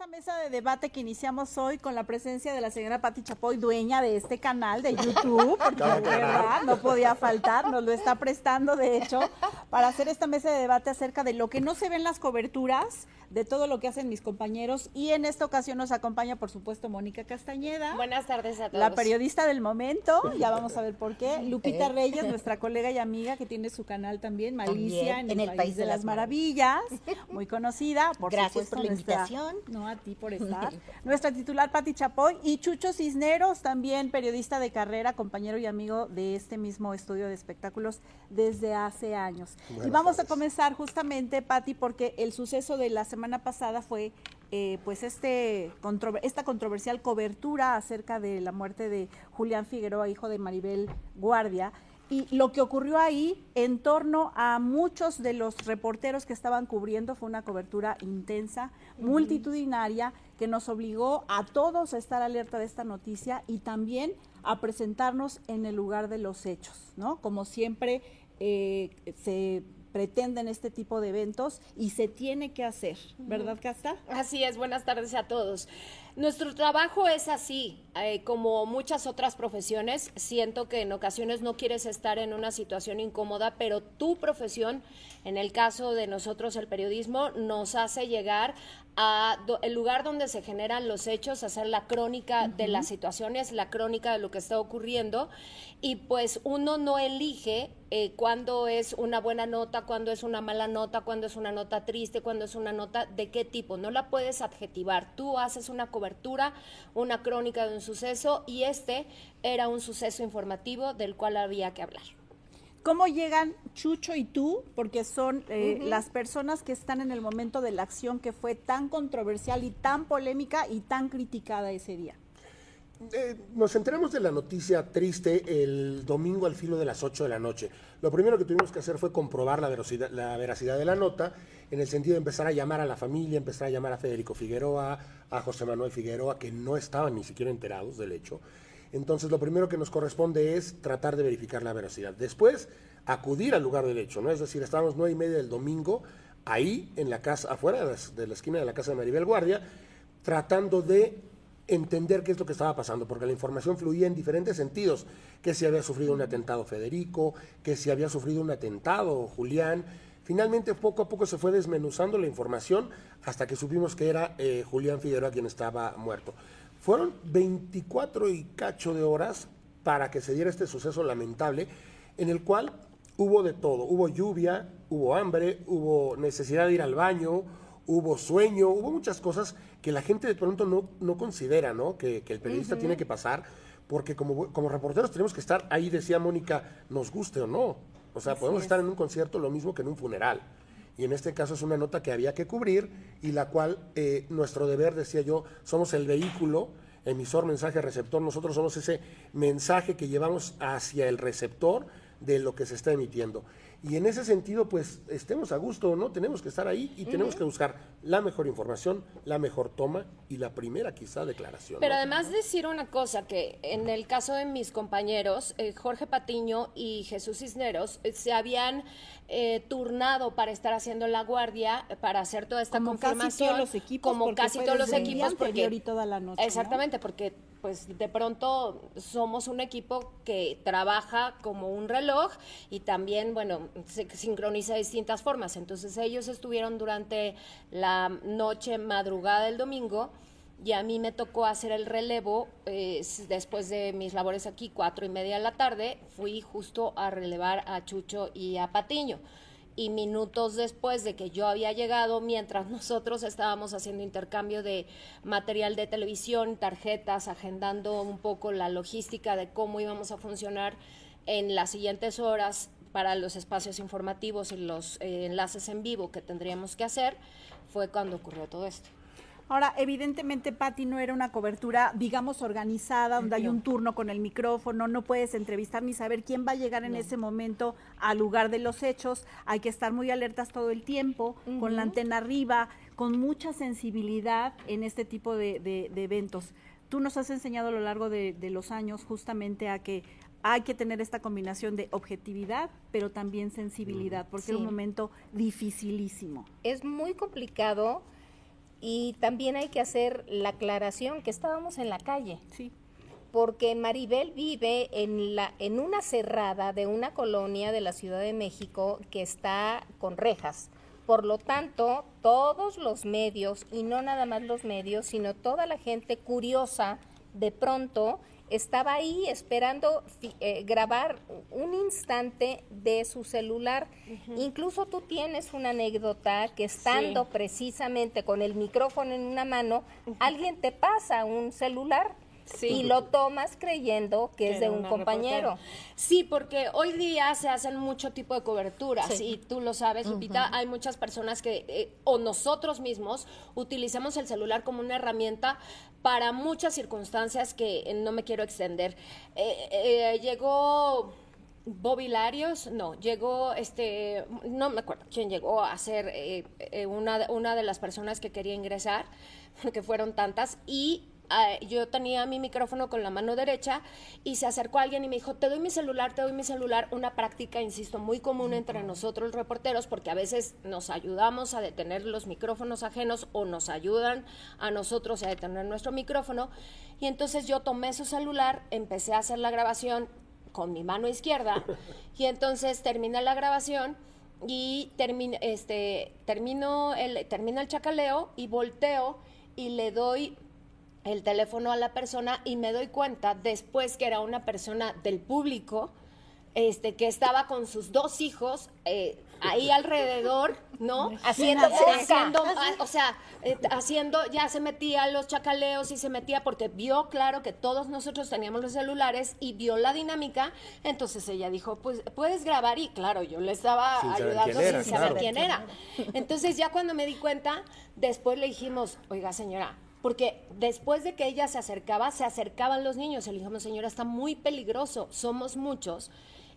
esta mesa de debate que iniciamos hoy con la presencia de la señora Pati Chapoy, dueña de este canal de YouTube, porque de verdad no podía faltar, nos lo está prestando de hecho, para hacer esta mesa de debate acerca de lo que no se ve en las coberturas, de todo lo que hacen mis compañeros. Y en esta ocasión nos acompaña, por supuesto, Mónica Castañeda. Buenas tardes a todos. La periodista del momento, ya vamos a ver por qué. Lupita Reyes, nuestra colega y amiga que tiene su canal también, Malicia, en, el, País, de, las, Maravillas, muy conocida. Por Gracias por la invitación. No, a ti por estar. nuestra titular, Pati Chapoy, y Chucho Cisneros, también periodista de carrera, compañero y amigo de este mismo estudio de espectáculos desde hace años. y vamos a comenzar justamente, Pati, porque el suceso de la semana pasada fue eh, pues este esta controversial cobertura acerca de la muerte de Julián Figueroa, hijo de Maribel Guardia, y lo que ocurrió ahí en torno a muchos de los reporteros que estaban cubriendo fue una cobertura intensa, multitudinaria, que nos obligó a todos a estar alerta de esta noticia y también a presentarnos en el lugar de los hechos, ¿no? Como siempre eh, se pretenden este tipo de eventos y se tiene que hacer, ¿verdad, Casta? Así es, buenas tardes a todos. Nuestro trabajo es así, eh, como muchas otras profesiones, siento que en ocasiones no quieres estar en una situación incómoda, pero tu profesión, en el caso de nosotros el periodismo, nos hace llegar a el lugar donde se generan los hechos, hacer la crónica de las situaciones, la crónica de lo que está ocurriendo. Y pues uno no elige eh, cuándo es una buena nota, cuándo es una mala nota, cuándo es una nota triste, cuándo es una nota de qué tipo, no la puedes adjetivar, tú haces una cobertura, una crónica de un suceso y este era un suceso informativo del cual había que hablar. ¿Cómo llegan Chucho y tú? Porque son eh, las personas que están en el momento de la acción que fue tan controversial y tan polémica y tan criticada ese día. Eh, nos enteramos de la noticia triste el domingo al filo de las 8 de la noche. Lo primero que tuvimos que hacer fue comprobar la veracidad, la veracidad de la nota, en el sentido de empezar a llamar a la familia, empezar a llamar a Federico Figueroa, a José Manuel Figueroa, que no estaban ni siquiera enterados del hecho. Entonces, lo primero que nos corresponde es tratar de verificar la veracidad. Después, acudir al lugar del hecho, ¿no? Es decir, estábamos nueve y media del domingo ahí, en la casa, afuera de la esquina de la casa de Maribel Guardia, tratando de entender qué es lo que estaba pasando, porque la información fluía en diferentes sentidos, que si había sufrido un atentado Federico, que si había sufrido un atentado Julián. Finalmente, poco a poco se fue desmenuzando la información hasta que supimos que era eh, Julián Figueroa quien estaba muerto. Fueron 24 y cacho de horas para que se diera este suceso lamentable, en el cual hubo de todo. Hubo lluvia, hubo hambre, hubo necesidad de ir al baño, hubo sueño, hubo muchas cosas que la gente de pronto no, no considera, ¿no? Que, el periodista tiene que pasar, porque como, como reporteros tenemos que estar ahí, decía Mónica, nos guste o no. O sea, podemos estar en un concierto lo mismo que en un funeral. Y en este caso es una nota que había que cubrir y la cual eh, nuestro deber, decía yo, somos el vehículo, emisor, mensaje, receptor, nosotros somos ese mensaje que llevamos hacia el receptor de lo que se está emitiendo. Y en ese sentido, pues estemos a gusto o no, tenemos que estar ahí y tenemos que buscar la mejor información, la mejor toma y la primera quizá declaración. Pero además decir una cosa, que en el caso de mis compañeros, eh, Jorge Patiño y Jesús Cisneros, eh, se habían eh, turnado para estar haciendo la guardia, para hacer toda esta como confirmación. Casi todos los equipos, como casi todos los equipos. Porque, y toda la noche, exactamente, porque pues de pronto somos un equipo que trabaja como un reloj y también, bueno, se sincroniza de distintas formas. Entonces ellos estuvieron durante la noche, madrugada del domingo, y a mí me tocó hacer el relevo eh, después de mis labores aquí, cuatro y media de la tarde, fui justo a relevar a Chucho y a Patiño y minutos después de que yo había llegado, mientras nosotros estábamos haciendo intercambio de material de televisión, tarjetas, agendando un poco la logística de cómo íbamos a funcionar en las siguientes horas para los espacios informativos y los eh, enlaces en vivo que tendríamos que hacer, fue cuando ocurrió todo esto. Ahora, evidentemente, Patti, no era una cobertura, digamos, organizada, donde hay un turno con el micrófono, no puedes entrevistar ni saber quién va a llegar en ese momento al lugar de los hechos. Hay que estar muy alertas todo el tiempo, con la antena arriba, con mucha sensibilidad en este tipo de, eventos. Tú nos has enseñado a lo largo de, los años justamente a que hay que tener esta combinación de objetividad, pero también sensibilidad, porque es un momento dificilísimo. Es muy complicado y también hay que hacer la aclaración que estábamos en la calle. Sí. Porque Maribel vive en, la, en una cerrada de una colonia de la Ciudad de México que está con rejas. Por lo tanto, todos los medios, y no nada más los medios, sino toda la gente curiosa, de pronto estaba ahí esperando eh, grabar un instante de su celular. Incluso tú tienes una anécdota que estando precisamente con el micrófono en una mano, alguien te pasa un celular y lo tomas creyendo que, es de un compañero. Sí, porque hoy día se hacen mucho tipo de coberturas y tú lo sabes, Lupita, hay muchas personas que, eh, o nosotros mismos, utilizamos el celular como una herramienta para muchas circunstancias que eh, no me quiero extender. Eh, llegó... Bobby Larios, no, llegó, este, no me acuerdo quién llegó a ser una, una de las personas que quería ingresar, porque fueron tantas, y yo tenía mi micrófono con la mano derecha y se acercó alguien y me dijo, te doy mi celular, te doy mi celular, una práctica, insisto, muy común entre nosotros reporteros porque a veces nos ayudamos a detener los micrófonos ajenos o nos ayudan a nosotros a detener nuestro micrófono. Y entonces yo tomé su celular, empecé a hacer la grabación con mi mano izquierda y entonces terminé la grabación y termino, este, termino el, termino el chacaleo y volteo y le doy el teléfono a la persona y me doy cuenta después que era una persona del público este que estaba con sus dos hijos eh, ahí alrededor, ¿no? Haciendo, haciendo o sea, eh, haciendo, ya se metía los chacaleos y se metía porque vio claro que todos nosotros teníamos los celulares y vio la dinámica, entonces ella dijo, pues puedes grabar y claro, yo le estaba ayudando sin saber quién era. Entonces ya cuando me di cuenta, después le dijimos, oiga señora, porque después de que ella se acercaba, se acercaban los niños. Le dijimos, señora, está muy peligroso, somos muchos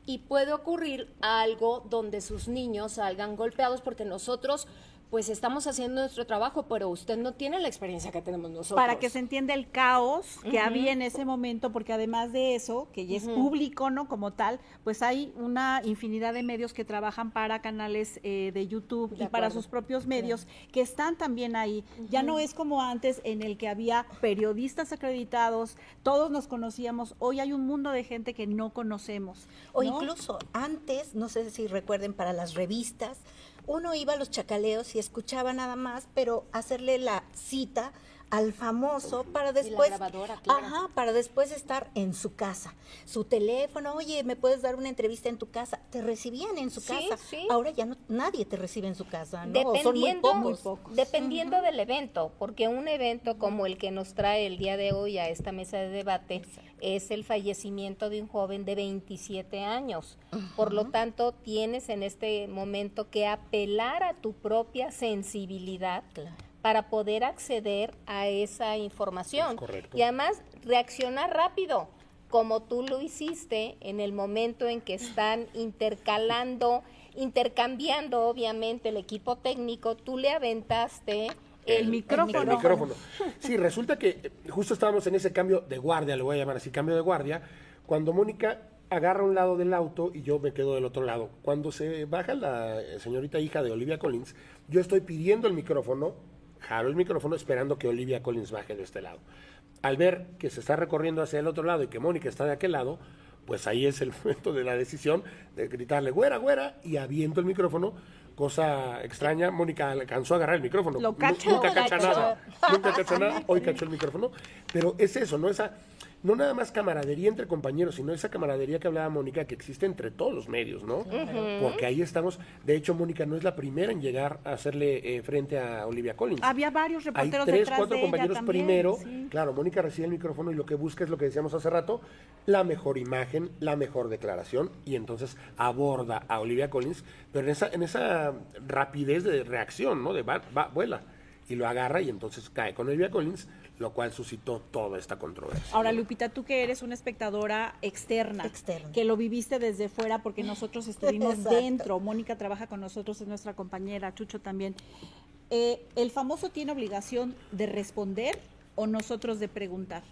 y puede ocurrir algo donde sus niños salgan golpeados porque nosotros pues estamos haciendo nuestro trabajo, pero usted no tiene la experiencia que tenemos nosotros. Para que se entienda el caos que había en ese momento, porque además de eso, que ya es público, ¿no? Como tal, pues hay una infinidad de medios que trabajan para canales eh, de YouTube y para sus propios medios que están también ahí. Ya no es como antes en el que había periodistas acreditados, todos nos conocíamos, hoy hay un mundo de gente que no conocemos. O incluso antes, no sé si recuerden, para las revistas, uno iba a los chacaleos y escuchaba nada más, pero hacerle la cita al famoso para después ajá, para después estar en su casa. Su teléfono, "Oye, ¿me puedes dar una entrevista en tu casa?" Te recibían en su casa. Ahora ya no nadie te recibe en su casa, ¿no? Dependiendo, Son muy pocos. Dependiendo del evento, porque un evento como el que nos trae el día de hoy a esta mesa de debate es el fallecimiento de un joven de 27 años. Por lo tanto, tienes en este momento que apelar a tu propia sensibilidad para poder acceder a esa información. Y además reaccionar rápido, como tú lo hiciste en el momento en que están intercalando, intercambiando obviamente el equipo técnico, tú le aventaste el, micrófono. El micrófono. Sí, resulta que eh, justo estábamos en ese cambio de guardia, lo voy a llamar así, cambio de guardia, cuando Mónica agarra un lado del auto y yo me quedo del otro lado. Cuando se baja la eh, señorita hija de Olivia Collins, yo estoy pidiendo el micrófono jalo el micrófono esperando que Olivia Collins baje de este lado. Al ver que se está recorriendo hacia el otro lado y que Mónica está de aquel lado, pues ahí es el momento de la decisión de gritarle, güera, güera, y aviento el micrófono. Cosa extraña, Mónica alcanzó a agarrar el micrófono. Lo nunca cacha nada. Nunca cacha nada. Hoy cachó el micrófono. Pero es eso, ¿no? Esa no nada más camaradería entre compañeros, sino esa camaradería que hablaba Mónica que existe entre todos los medios, ¿no? Porque ahí estamos. De hecho, Mónica no es la primera en llegar a hacerle eh, frente a Olivia Collins. Había varios reporteros Hay tres, cuatro compañeros primero. Claro, Mónica recibe el micrófono y lo que busca es lo que decíamos hace rato, la mejor imagen, la mejor declaración y entonces aborda a Olivia Collins, pero en esa, en esa rapidez de reacción, ¿no? De va, va, vuela y lo agarra y entonces cae con Olivia Collins lo cual suscitó toda esta controversia. Ahora, Lupita, tú que eres una espectadora externa, que lo viviste desde fuera porque nosotros estuvimos dentro, Mónica trabaja con nosotros, es nuestra compañera, Chucho también. Eh, ¿El famoso tiene obligación de responder o nosotros de preguntar?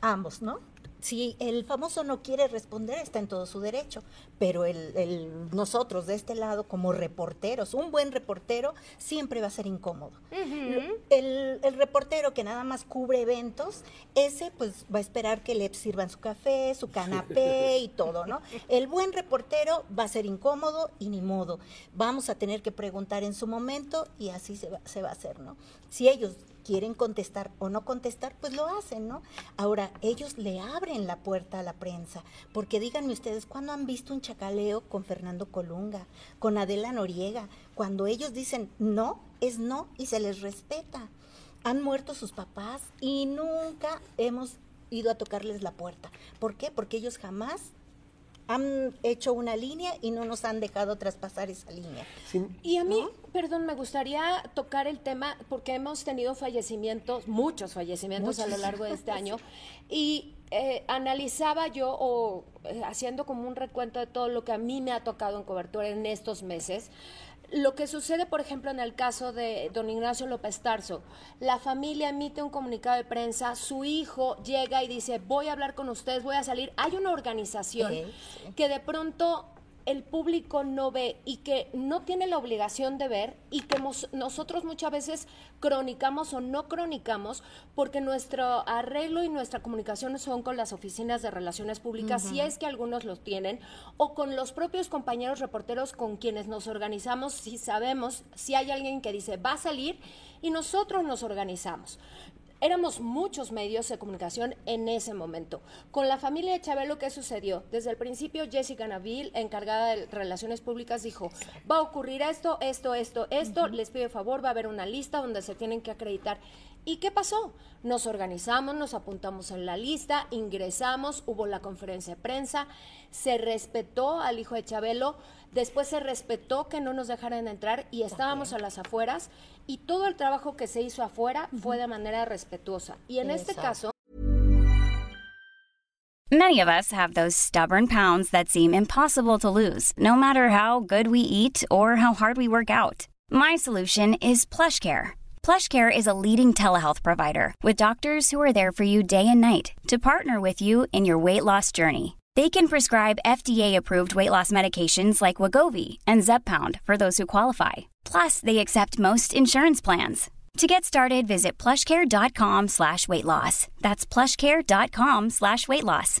Ambos, ¿no? Si el famoso no quiere responder, está en todo su derecho, pero el, nosotros de este lado como reporteros, un buen reportero siempre va a ser incómodo. el, el, reportero que nada más cubre eventos, ese pues va a esperar que le sirvan su café, su canapé y todo, ¿no? El buen reportero va a ser incómodo y ni modo. Vamos a tener que preguntar en su momento y así se va, se va a hacer, ¿no? Si ellos quieren contestar o no contestar, pues lo hacen, ¿no? Ahora, ellos le abren la puerta a la prensa, porque díganme ustedes, ¿cuándo han visto un chacaleo con Fernando Colunga, con Adela Noriega? Cuando ellos dicen no, es no y se les respeta. Han muerto sus papás y nunca hemos ido a tocarles la puerta. ¿Por qué? Porque ellos jamás han hecho una línea y no nos han dejado traspasar esa línea. Y a mí, perdón, me gustaría tocar el tema porque hemos tenido fallecimientos, muchos fallecimientos a lo largo de este año, y eh, analizaba yo o eh, haciendo como un recuento de todo lo que a mí me ha tocado en cobertura en estos meses, lo que sucede, por ejemplo, en el caso de don Ignacio López Tarso, la familia emite un comunicado de prensa, su hijo llega y dice, voy a hablar con ustedes, voy a salir. Hay una organización que de pronto el público no ve y que no tiene la obligación de ver y que nosotros muchas veces cronicamos o no cronicamos porque nuestro arreglo y nuestra comunicación son con las oficinas de relaciones públicas, si es que algunos los tienen, o con los propios compañeros reporteros con quienes nos organizamos, si sabemos, si hay alguien que dice va a salir y nosotros nos organizamos éramos muchos medios de comunicación en ese momento. Con la familia de Chabelo, ¿qué sucedió? Desde el principio, Jessica Nabil, encargada de Relaciones Públicas, dijo, va a ocurrir esto, esto, esto, esto, les pido favor, va a haber una lista donde se tienen que acreditar. ¿Y qué pasó? Nos organizamos, nos apuntamos en la lista, ingresamos, hubo la conferencia de prensa, se respetó al hijo de Chabelo, después se respetó que no nos dejaran entrar y estábamos a las afueras y todo el trabajo que se hizo afuera fue de manera respetuosa. Y en este caso... Many of us have those stubborn pounds that seem impossible to lose, no matter how good we eat or how hard we work out. My solution is PlushCare. PlushCare is a leading telehealth provider with doctors who are there for you day and night to partner with you in your weight loss journey. They can prescribe FDA-approved weight loss medications like Wagovi and Zeppound for those who qualify. Plus, they accept most insurance plans. To get started, visit plushcare.com slash weight loss. That's plushcare.com slash weight loss.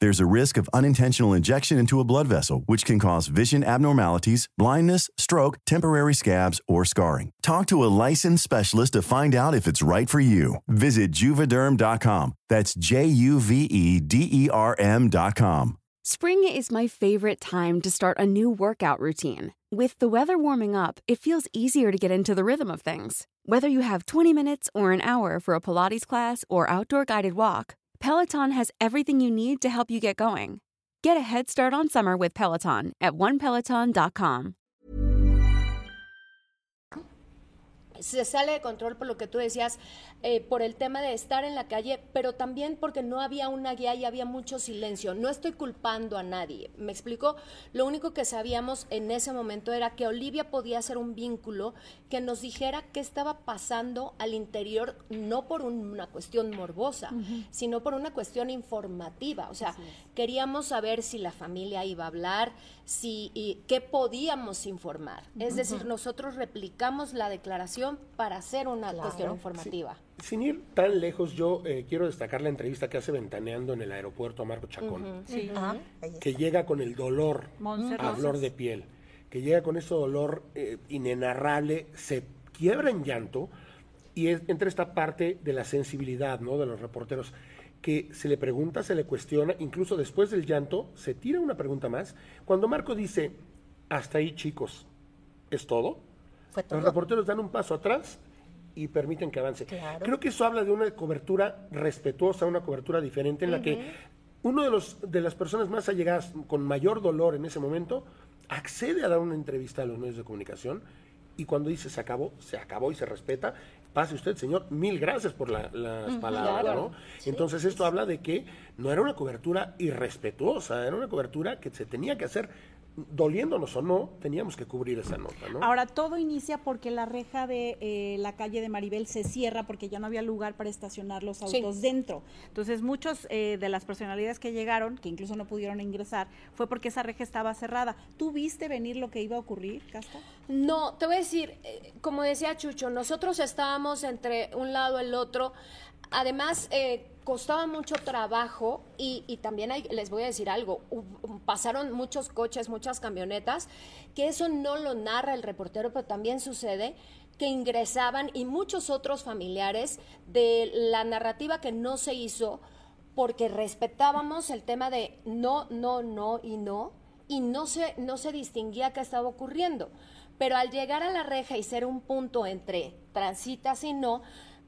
There's a risk of unintentional injection into a blood vessel, which can cause vision abnormalities, blindness, stroke, temporary scabs, or scarring. Talk to a licensed specialist to find out if it's right for you. Visit juvederm.com. That's J U V E D E R M.com. Spring is my favorite time to start a new workout routine. With the weather warming up, it feels easier to get into the rhythm of things. Whether you have 20 minutes or an hour for a Pilates class or outdoor guided walk, Peloton has everything you need to help you get going. Get a head start on summer with Peloton at onepeloton.com. Se sale de control por lo que tú decías, eh, por el tema de estar en la calle, pero también porque no había una guía y había mucho silencio. No estoy culpando a nadie, ¿me explico? Lo único que sabíamos en ese momento era que Olivia podía ser un vínculo que nos dijera qué estaba pasando al interior, no por una cuestión morbosa, sino por una cuestión informativa. O sea, queríamos saber si la familia iba a hablar, si y qué podíamos informar. Es decir, nosotros replicamos la declaración para hacer una cuestión informativa sin ir tan lejos, yo eh, quiero destacar la entrevista que hace Ventaneando en el aeropuerto a Marco Chacón, que llega con el dolor a flor de piel, que llega con ese dolor eh, inenarrable, se quiebra en llanto y es, entra esta parte de la sensibilidad ¿no? de los reporteros. que se le pregunta, se le cuestiona, incluso después del llanto, se tira una pregunta más. Cuando Marco dice, hasta ahí chicos, ¿es todo? Los reporteros dan un paso atrás y permiten que avance. Creo que eso habla de una cobertura respetuosa, una cobertura diferente en la que uno de, los, de las personas más allegadas con mayor dolor en ese momento accede a dar una entrevista a los medios de comunicación y cuando dice se acabó, se acabó y se respeta, pase usted, señor, mil gracias por las palabras, ¿no? Entonces esto habla de que no era una cobertura irrespetuosa, era una cobertura que se tenía que hacer doliéndonos o no, teníamos que cubrir esa nota, ¿no? Ahora, todo inicia porque la reja de eh, la calle de Maribel se cierra porque ya no había lugar para estacionar los autos dentro. Entonces, muchos eh, de las personalidades que llegaron, que incluso no pudieron ingresar, fue porque esa reja estaba cerrada. ¿Tú viste venir lo que iba a ocurrir, Casta? No, te voy a decir, eh, como decía Chucho, nosotros estábamos entre un lado y el otro. Además, eh, costaba mucho trabajo y, también les voy a decir algo, pasaron muchos coches, muchas camionetas, que eso no lo narra el reportero, pero también sucede que ingresaban y muchos otros familiares de la narrativa que no se hizo porque respetábamos el tema de no, no, no y no, y no se, no se distinguía qué estaba ocurriendo. Pero al llegar a la reja y ser un punto entre transitas y no,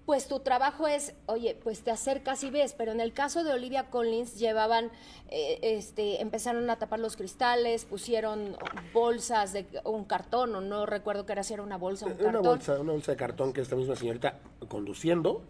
pues tu trabajo es, oye, pues te acercas y ves, pero en el caso de Olivia Collins llevaban, eh, este, empezaron a tapar los cristales, pusieron bolsas de un cartón, o no recuerdo que era si era una bolsa o un una cartón. Bolsa, una bolsa de cartón que esta misma señorita conduciendo,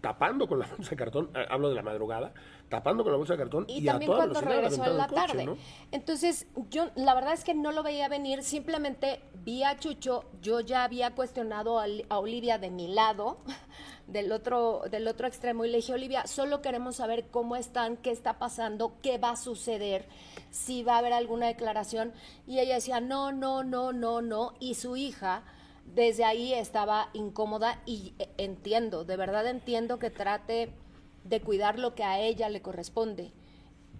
tapando con la bolsa de cartón, eh, hablo de la madrugada, tapando con la bolsa de cartón y, también cuando regresó en la tarde. Entonces, yo la verdad es que no lo veía venir, simplemente vi a Chucho, yo ya había cuestionado a, a Olivia de mi lado, del otro, del otro extremo, y le dije, Olivia, solo queremos saber cómo están, qué está pasando, qué va a suceder, si va a haber alguna declaración. Y ella decía, no, no, no, no, no. Y su hija desde ahí estaba incómoda y eh, entiendo, de verdad entiendo que trate de cuidar lo que a ella le corresponde.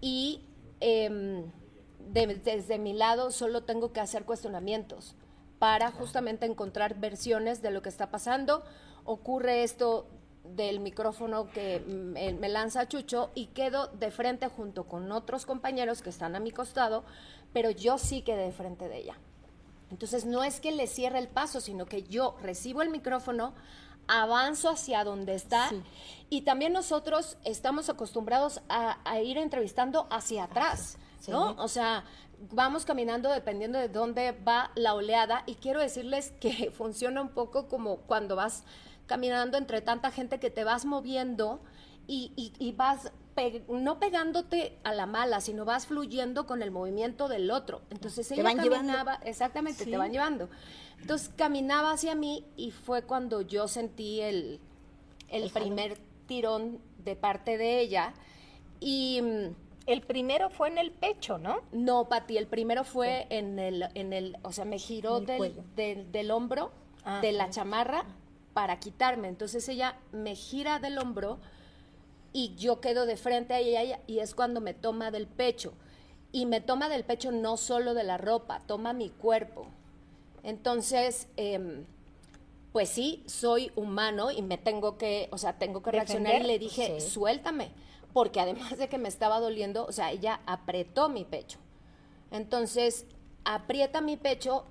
Y em, desde mi lado solo tengo que hacer cuestionamientos para justamente encontrar versiones de lo que está pasando. Ocurre esto del micrófono que me, me, lanza Chucho y quedo de frente junto con otros compañeros que están a mi costado, pero yo sí quedé de frente de ella. Entonces no es que le cierre el paso, sino que yo recibo el micrófono, avanzo hacia donde está y también nosotros estamos acostumbrados a, ir entrevistando hacia atrás, ¿no? O sea, vamos caminando dependiendo de dónde va la oleada y quiero decirles que funciona un poco como cuando vas caminando entre tanta gente que te vas moviendo y, y vas no pegándote a la mala, sino vas fluyendo con el movimiento del otro. Entonces ella caminaba, exactamente, te van llevando. Entonces caminaba hacia mí y fue cuando yo sentí el, el, primer tirón de parte de ella. Y mm, el primero fue en el pecho, ¿no? No, Pati, el primero fue en el, en el, o sea, me giró del, del, hombro, ah, de la chamarra, para quitarme. Entonces ella me gira del hombro y yo quedo de frente a ella y es cuando me toma del pecho. Y me toma del pecho no solo de la ropa, toma mi cuerpo. Entonces, em, pues sí, soy humano y me tengo que, o sea, tengo que reaccionar y le dije, suéltame, porque además de que me estaba doliendo, o sea, ella apretó mi pecho. Entonces, aprieta mi pecho,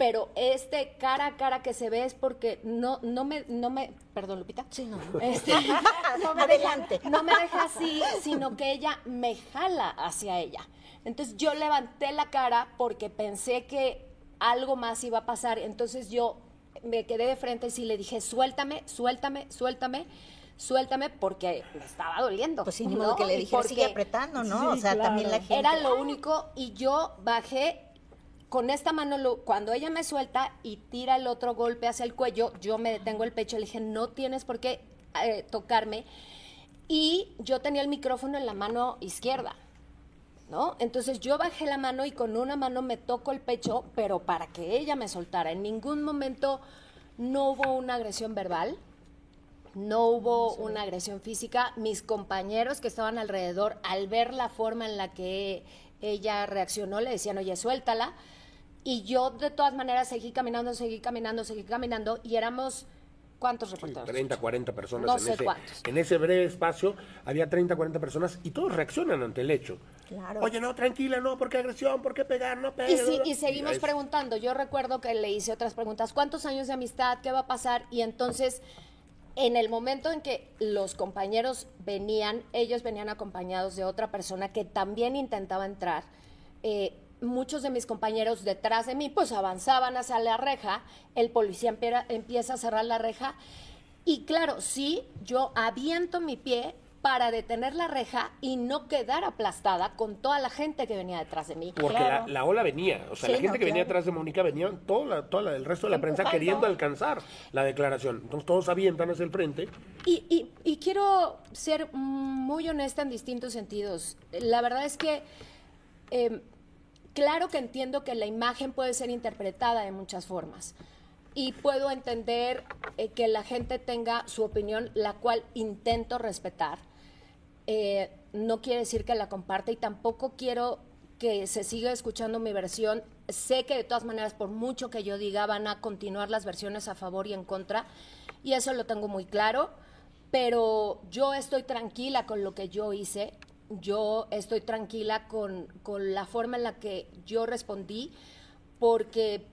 pero este cara a cara que se ve es porque no, no me, no me, perdón, Lupita. Sí, no. Este, no me Adelante. no me deja así, sino que ella me jala hacia ella. Entonces yo levanté la cara porque pensé que algo más iba a pasar. Entonces yo me quedé de frente y sí le dije, suéltame, suéltame, suéltame, suéltame, porque me estaba doliendo. Pues sí, ni modo que le dije, sigue apretando, ¿no? o sea, también la gente... Era lo único y yo bajé con esta mano, cuando ella me suelta y tira el otro golpe hacia el cuello, yo me detengo el pecho, le dije, no tienes por qué eh, tocarme. Y yo tenía el micrófono en la mano izquierda. ¿no? Entonces yo bajé la mano y con una mano me toco el pecho, pero para que ella me soltara. En ningún momento no hubo una agresión verbal, no hubo una agresión física. Mis compañeros que estaban alrededor, al ver la forma en la que ella reaccionó, le decían, oye, suéltala. Y yo de todas maneras seguí caminando, seguí caminando, seguí caminando y éramos ¿Cuántos Sí, reporteros? 30, 40 personas No en, sé ese, cuántos. en ese breve espacio. Había 30, 40 personas y todos reaccionan ante el hecho. Claro. Oye, no, tranquila, no, ¿por qué agresión? ¿Por qué pegar? No Y, pegues. sí, no, y seguimos preguntando. Yo recuerdo que le hice otras preguntas. ¿Cuántos años de amistad? ¿Qué va a pasar? Y entonces, en el momento en que los compañeros venían, ellos venían acompañados de otra persona que también intentaba entrar. eh, muchos de mis compañeros detrás de mí, pues avanzaban hacia la reja. El policía empieza a cerrar la reja. Y claro, sí, yo aviento mi pie para detener la reja y no quedar aplastada con toda la gente que venía detrás de mí. Porque la, la ola venía, o sea, Sí, la gente no, que venía atrás de Mónica venía toda la, toda la- el resto de la prensa queriendo alcanzar la declaración. Entonces todos avientan hacia el frente. Y, y- y quiero ser muy honesta en distintos sentidos. La verdad es que, eh, claro que entiendo que la imagen puede ser interpretada de muchas formas. Y puedo entender eh, que la gente tenga su opinión, la cual intento respetar. Eh, no quiere decir que la comparte y tampoco quiero que se siga escuchando mi versión. Sé que de todas maneras, por mucho que yo diga, van a continuar las versiones a favor y en contra, y eso lo tengo muy claro, pero yo estoy tranquila con lo que yo hice, yo estoy tranquila con, con la forma en la que yo respondí, porque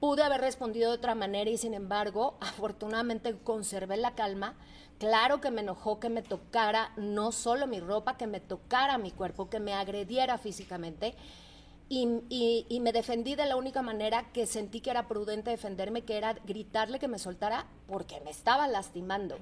pude haber respondido de otra manera y sin embargo, afortunadamente conservé la calma. Claro que me enojó que me tocara no solo mi ropa, que me tocara mi cuerpo, que me agrediera físicamente. Y, y- y me defendí de la única manera que sentí que era prudente defenderme, que era gritarle que me soltara porque me estaba lastimando.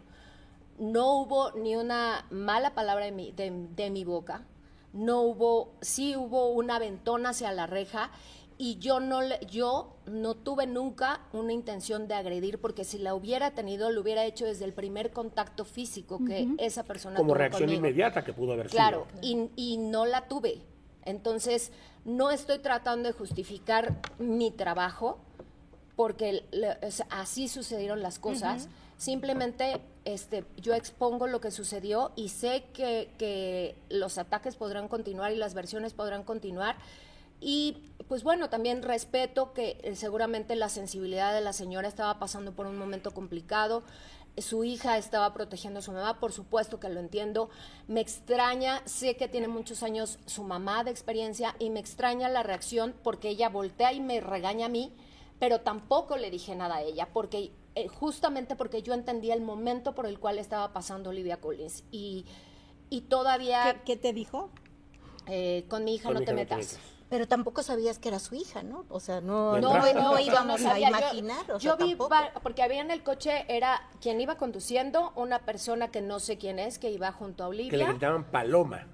No hubo ni una mala palabra de mi, de, de mi boca. No hubo, sí hubo un aventón hacia la reja y yo no, le- yo no tuve nunca una intención de agredir porque si la hubiera tenido lo hubiera hecho desde el primer contacto físico que esa persona Como tuvo reacción conmigo. inmediata que pudo haber Claro, sido. y, y no la tuve. Entonces, no estoy tratando de justificar mi trabajo, porque le- o sea, así sucedieron las cosas. Simplemente este, yo expongo lo que sucedió y sé que, que los ataques podrán continuar y las versiones podrán continuar. Y pues bueno, también respeto que eh, seguramente la sensibilidad de la señora estaba pasando por un momento complicado. Su hija estaba protegiendo a su mamá, por supuesto que lo entiendo. Me extraña, sé que tiene muchos años su mamá de experiencia y me extraña la reacción porque ella voltea y me regaña a mí, pero tampoco le dije nada a ella, porque eh, justamente porque yo entendía el momento por el cual estaba pasando Olivia Collins. Y, y todavía ¿Qué, qué te dijo? eh, con mi hija Con no mi te hija no te metas. Pero tampoco sabías que era su hija, ¿no? O sea, no, no, no íbamos a sabía. Yo- imaginar. o Yo, sea, vi, tampoco. va- porque había en el coche, era quien iba conduciendo, una persona que no sé quién es, que iba junto a Que le Olivia. gritaban paloma.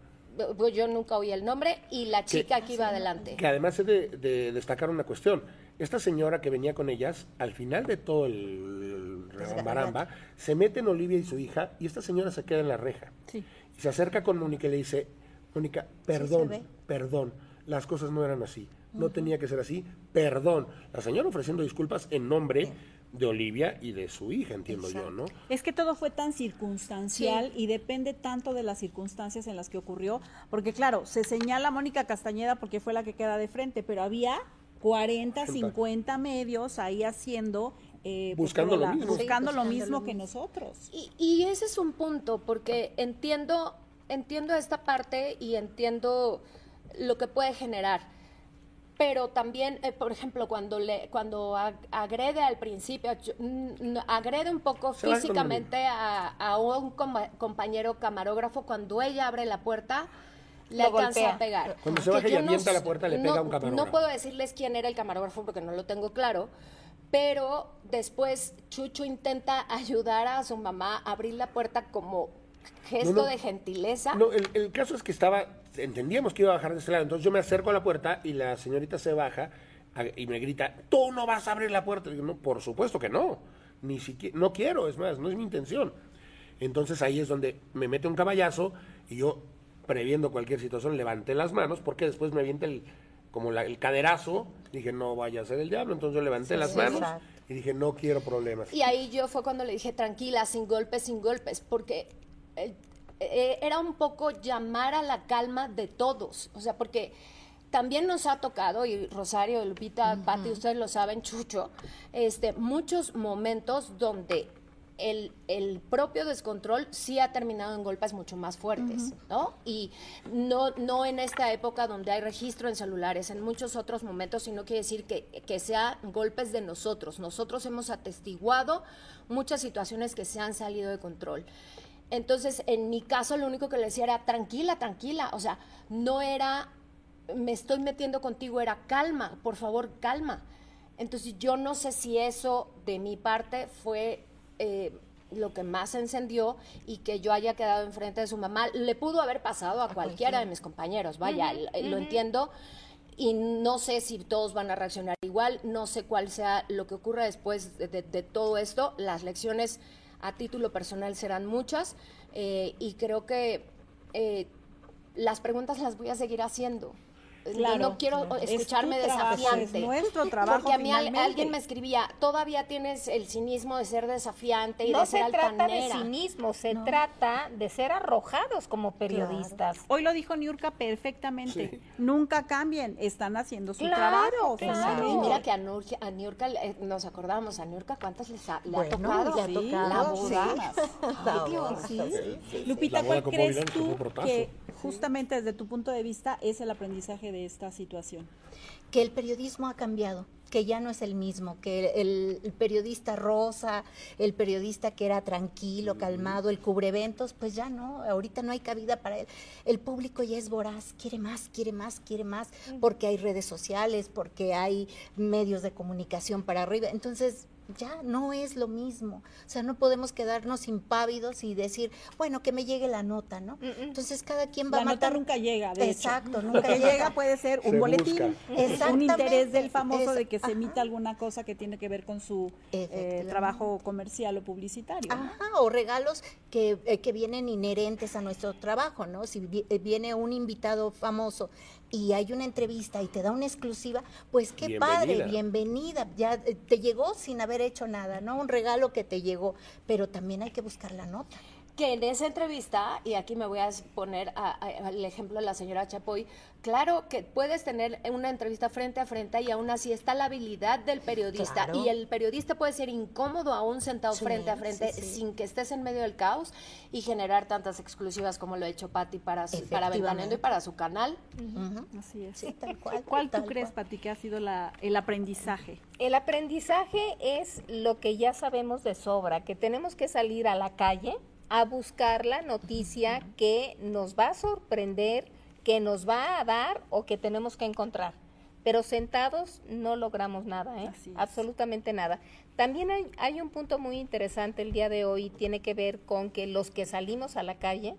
Yo nunca oí el nombre, y la chica que iba adelante. Que además he de, de destacar una cuestión. Esta señora que venía con ellas, al final de todo el rebambaramba, se mete en Olivia y su hija, y esta señora se queda en la reja. Sí. Y se acerca con Mónica y le dice, Mónica, perdón, perdón, las cosas no eran así, no tenía que ser así, perdón. La señora ofreciendo disculpas en nombre de Olivia y de su hija, entiendo yo, ¿no? Es que todo fue tan circunstancial y depende tanto de las circunstancias en las que ocurrió, porque claro, se señala a Mónica Castañeda porque fue la que queda de frente, pero había 40, 50 medios ahí haciendo... eh, pues, Buscando lo mismo. Buscando Sí, lo buscando mismo lo que mismo. nosotros. Y, y ese es un punto, porque entiendo, entiendo esta parte y entiendo lo que puede generar. Pero también, eh, por ejemplo, cuando le, cuando ag- agrede al principio, yo- mm, agrede un poco físicamente a, a un compañero camarógrafo, cuando ella abre la puerta, le Lo alcanza golpea. a pegar. Cuando se baja y yo no avienta s- la puerta, le no- pega a un camarógrafo. No puedo decirles quién era el camarógrafo porque no lo tengo claro, pero después Chucho intenta ayudar a su mamá a abrir la puerta como gesto No, no. de gentileza. No, el, el caso es que estaba, entendíamos que iba a bajar de este lado, entonces yo me acerco a la puerta y la señorita se baja y me grita, tú no vas a abrir la puerta. Le digo, no, por supuesto que no, ni siquiera, no quiero, es más, no es mi intención. Entonces ahí es donde me mete un caballazo y yo, previendo cualquier situación, levanté las manos porque después me avienta el, como la- el caderazo, dije, no vaya a ser el diablo, entonces yo levanté las manos exacto. y dije, no quiero problemas. Y ahí yo fue cuando le dije, tranquila, sin golpes, sin golpes, porque eh, eh, era un poco llamar a la calma de todos. O sea, porque también nos ha tocado, y Rosario, Lupita, Pati, ustedes lo saben, Chucho, este, muchos momentos donde el, el, propio descontrol sí ha terminado en golpes mucho más fuertes, ¿no? Y no, no en esta época donde hay registro en celulares, en muchos otros momentos, y no quiere decir que, que sea golpes de nosotros. Nosotros hemos atestiguado muchas situaciones que se han salido de control. Entonces, en mi caso, lo único que le decía era, tranquila, tranquila, o sea, no era, me estoy metiendo contigo, era calma, por favor, calma. Entonces, yo no sé si eso de mi parte fue eh, lo que más encendió y que yo haya quedado enfrente de su mamá. Le pudo haber pasado a, cualquiera de mis compañeros, vaya, lo entiendo. Y no sé si todos van a reaccionar igual, no sé cuál sea lo que ocurra después de, todo esto. Las lecciones a título personal serán muchas eh, y creo que eh, las preguntas las voy a seguir haciendo no quiero escucharme desafiante. nuestro trabajo. Porque a mí alguien me escribía, todavía tienes el cinismo de ser desafiante y de ser altanera. No se trata de cinismo, se trata de ser arrojados como periodistas. Hoy lo dijo Niurka perfectamente. Nunca cambien, están haciendo su trabajo. Claro. Y mira que a, Niurka, eh, nos acordamos, a Niurka cuántas les ha, le ha tocado, le ha tocado la boda. Lupita, ¿cuál crees tú que justamente desde tu punto de vista es el aprendizaje de esta situación? Que el periodismo ha cambiado, que ya no es el mismo, que el, periodista rosa, el periodista que era tranquilo, calmado, el cubreventos, pues ya no, ahorita no hay cabida para él. El público ya es voraz, quiere más, quiere más, quiere más, porque hay redes sociales, porque hay medios de comunicación para arriba. Entonces, ya no es lo mismo. O sea, no podemos quedarnos impávidos y decir, bueno, que me llegue la nota, ¿no? Entonces cada quien va a matar. nota nunca llega, de Exacto, nunca Lo que llega puede ser un boletín, un interés del famoso de que se emita alguna cosa que tiene que ver con su eh, trabajo comercial o publicitario. Ajá, o regalos que, eh, que vienen inherentes a nuestro trabajo, ¿no? Si eh, viene un invitado famoso y hay una entrevista y te da una exclusiva, pues qué padre, bienvenida, ya eh, te llegó sin haber hecho nada, ¿no? Un regalo que te llegó, pero también hay que buscar la nota que en esa entrevista, y aquí me voy a poner al ejemplo de la señora Chapoy, claro que puedes tener una entrevista frente a frente y aún así está la habilidad del periodista y el periodista puede ser incómodo aún sentado frente a frente sin que estés en medio del caos y generar tantas exclusivas como lo ha hecho Patti para, para Ventaneando y para su canal. Así es. tal cual. ¿Cuál tú crees, Patti, que ha sido la, el aprendizaje? El aprendizaje es lo que ya sabemos de sobra, que tenemos que salir a la calle a buscar la noticia que nos va a sorprender, que nos va a dar o que tenemos que encontrar. Pero sentados no logramos nada, ¿eh? absolutamente nada. También hay, hay un punto muy interesante el día de hoy, tiene que ver con que los que salimos a la calle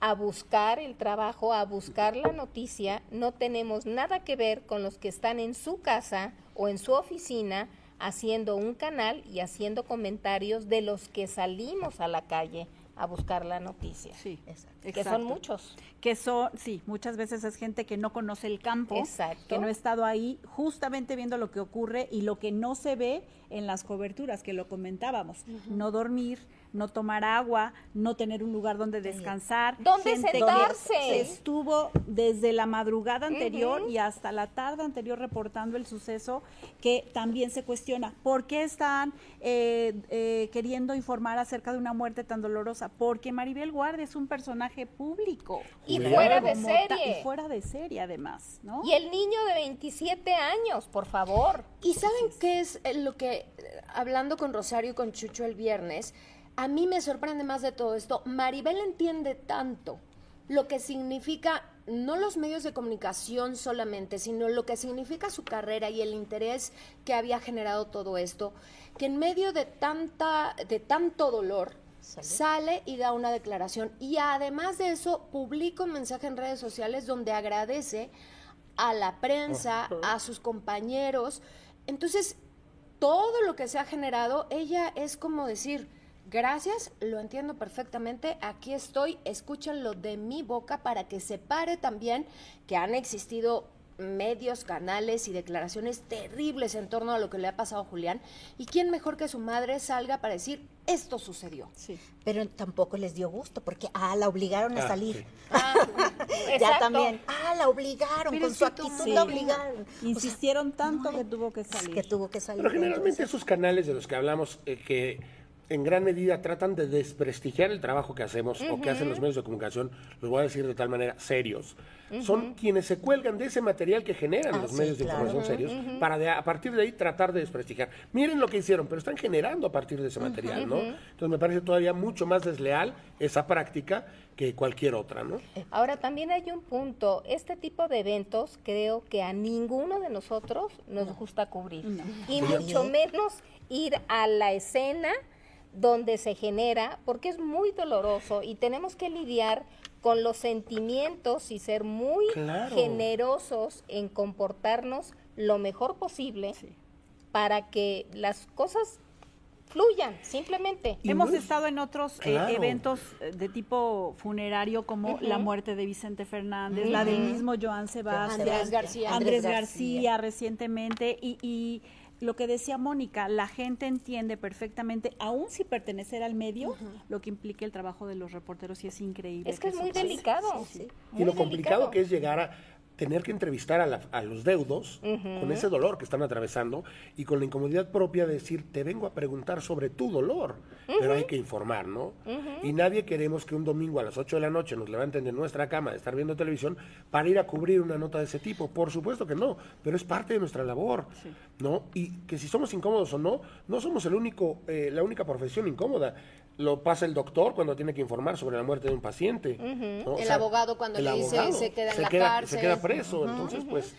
a buscar el trabajo, a buscar la noticia, no tenemos nada que ver con los que están en su casa o en su oficina haciendo un canal y haciendo comentarios de los que salimos a la calle a buscar la noticia. Sí, exacto. Que son muchos. Que son, sí, muchas veces es gente que no conoce el campo, que no ha estado ahí justamente viendo lo que ocurre y lo que no se ve en las coberturas, que lo comentábamos. No dormir, no tomar agua, no tener un lugar donde descansar. ¿Dónde sentarse? estuvo desde la madrugada anterior y hasta la tarde anterior reportando el suceso, que también se cuestiona, ¿por qué están eh, eh, queriendo informar acerca de una muerte tan dolorosa? Porque Maribel Guardia es un personaje público. Y fuera de serie. Y fuera de serie, además, ¿no? Y el niño de 27 años, por favor. ¿Y saben qué es lo que, hablando con Rosario y con Chucho el viernes, a mí me sorprende más de todo esto. Maribel entiende tanto lo que significa no los medios de comunicación solamente, sino lo que significa su carrera y el interés que había generado todo esto, que en medio de tanta de tanto dolor ¿Sale? y da una declaración y además de eso publica un mensaje en redes sociales donde agradece a la prensa, a sus compañeros. Entonces, todo lo que se ha generado, ella es como decir, Gracias, lo entiendo perfectamente. Aquí estoy, escúchenlo de mi boca para que se pare también que han existido medios, canales y declaraciones terribles en torno a lo que le ha pasado a Julián. ¿Y quién mejor que su madre salga para decir esto sucedió? Sí. Pero tampoco les dio gusto porque, ah, la obligaron a ah, salir. Ah, ya también, ah, la obligaron, con su actitud la obligaron. Insistieron tanto que tuvo que salir. Que tuvo que salir. Pero generalmente esos canales de los que hablamos, eh, que en gran medida tratan de desprestigiar el trabajo que hacemos o que hacen los medios de comunicación, los voy a decir de tal manera, serios. Son quienes se cuelgan de ese material que generan Ah, los sí, medios de información serios para de- a partir de ahí tratar de desprestigiar. Miren lo que hicieron, pero están generando a partir de ese material, ¿no? Entonces me parece todavía mucho más desleal esa práctica que cualquier otra, ¿no? Ahora también hay un punto, este tipo de eventos creo que a ninguno de nosotros nos gusta cubrir. Y mucho menos ir a la escena donde se genera, porque es muy doloroso y tenemos que lidiar con los sentimientos y ser muy Claro. generosos en comportarnos lo mejor posible para que las cosas fluyan, simplemente. Y Hemos estado en otros eh, eventos eh, de tipo funerario como la muerte de Vicente Fernández, la del mismo Joan Sebastián, Andrés García. Andrés Andrés García recientemente y, y lo que decía Mónica, la gente entiende perfectamente, aún si pertenecer al medio, lo que implica el trabajo de los reporteros y es increíble. Es que es muy pase. delicado. y muy lo complicado que es llegar a tener que entrevistar a, la- a los deudos con ese dolor que están atravesando y con la incomodidad propia de decir, te vengo a preguntar sobre tu dolor, pero hay que informar, ¿no? Y nadie queremos que un domingo a las 8 de la noche nos levanten de nuestra cama de estar viendo televisión para ir a cubrir una nota de ese tipo. Por supuesto que no, pero es parte de nuestra labor, ¿no? Y que si somos incómodos o no, no somos el único, eh, la única profesión incómoda. Lo pasa el doctor cuando tiene que informar sobre la muerte de un paciente. ¿no? O El sea, abogado cuando el le dice, abogado se queda en se la queda- cárcel. Se queda preso. Entonces, pues,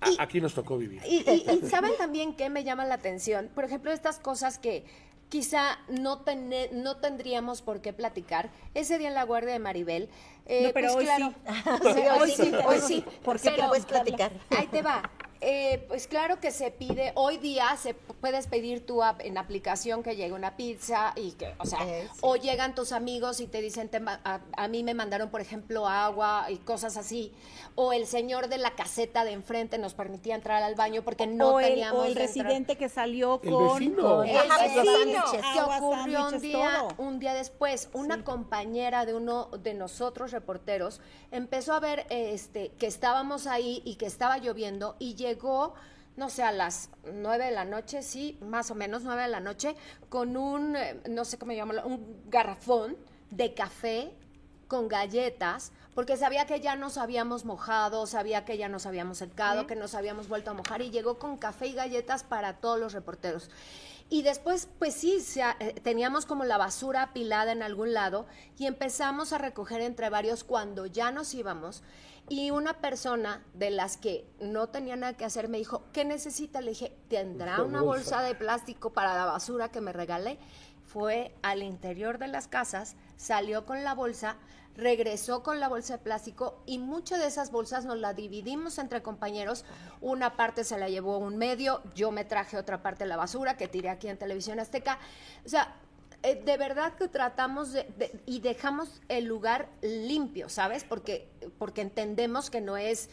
a- aquí nos tocó vivir. Y, y- y saben también que me llama la atención, por ejemplo, estas cosas que quizá no, tene- no tendríamos por qué platicar. Ese día en la guardia de Maribel, eh, No, pero pues hoy claro, sí. sí, hoy sí, hoy sí. ¿Por qué Pero- puedes platicar? Ahí te va. Eh, pues claro que se pide, hoy día se puedes pedir tú en aplicación que llegue una pizza y que, o sea, Eh, sí. o llegan tus amigos y te dicen, te a, a mí me mandaron, por ejemplo, agua y cosas así, o el señor de la caseta de enfrente nos permitía entrar al baño porque no o el, teníamos o el residente que salió El con, vecino. El vecino, sándwiches. que ocurrió un día, un día después, una compañera de uno de nosotros reporteros empezó a ver este que estábamos ahí y que estaba lloviendo y llegó no sé, a las nueve de la noche, sí, más o menos nueve de la noche, con un, eh, no sé cómo llamarlo, un garrafón de café con galletas, porque sabía que ya nos habíamos mojado, sabía que ya nos habíamos secado, que nos habíamos vuelto a mojar y llegó con café y galletas para todos los reporteros. Y después, pues sí, eh, teníamos como la basura apilada en algún lado y empezamos a recoger entre varios cuando ya nos íbamos. Y una persona de las que no tenía nada que hacer me dijo, ¿qué necesita? Le dije, ¿tendrá Una una bolsa. bolsa de plástico para la basura que me regalé? Fue al interior de las casas, salió con la bolsa, regresó con la bolsa de plástico y muchas de esas bolsas nos la dividimos entre compañeros. Una parte se la llevó un medio, yo me traje otra parte de la basura que tiré aquí en Televisión Azteca. O sea, eh, de verdad que tratamos de, de- y dejamos el lugar limpio, ¿sabes? Porque, porque entendemos que no es,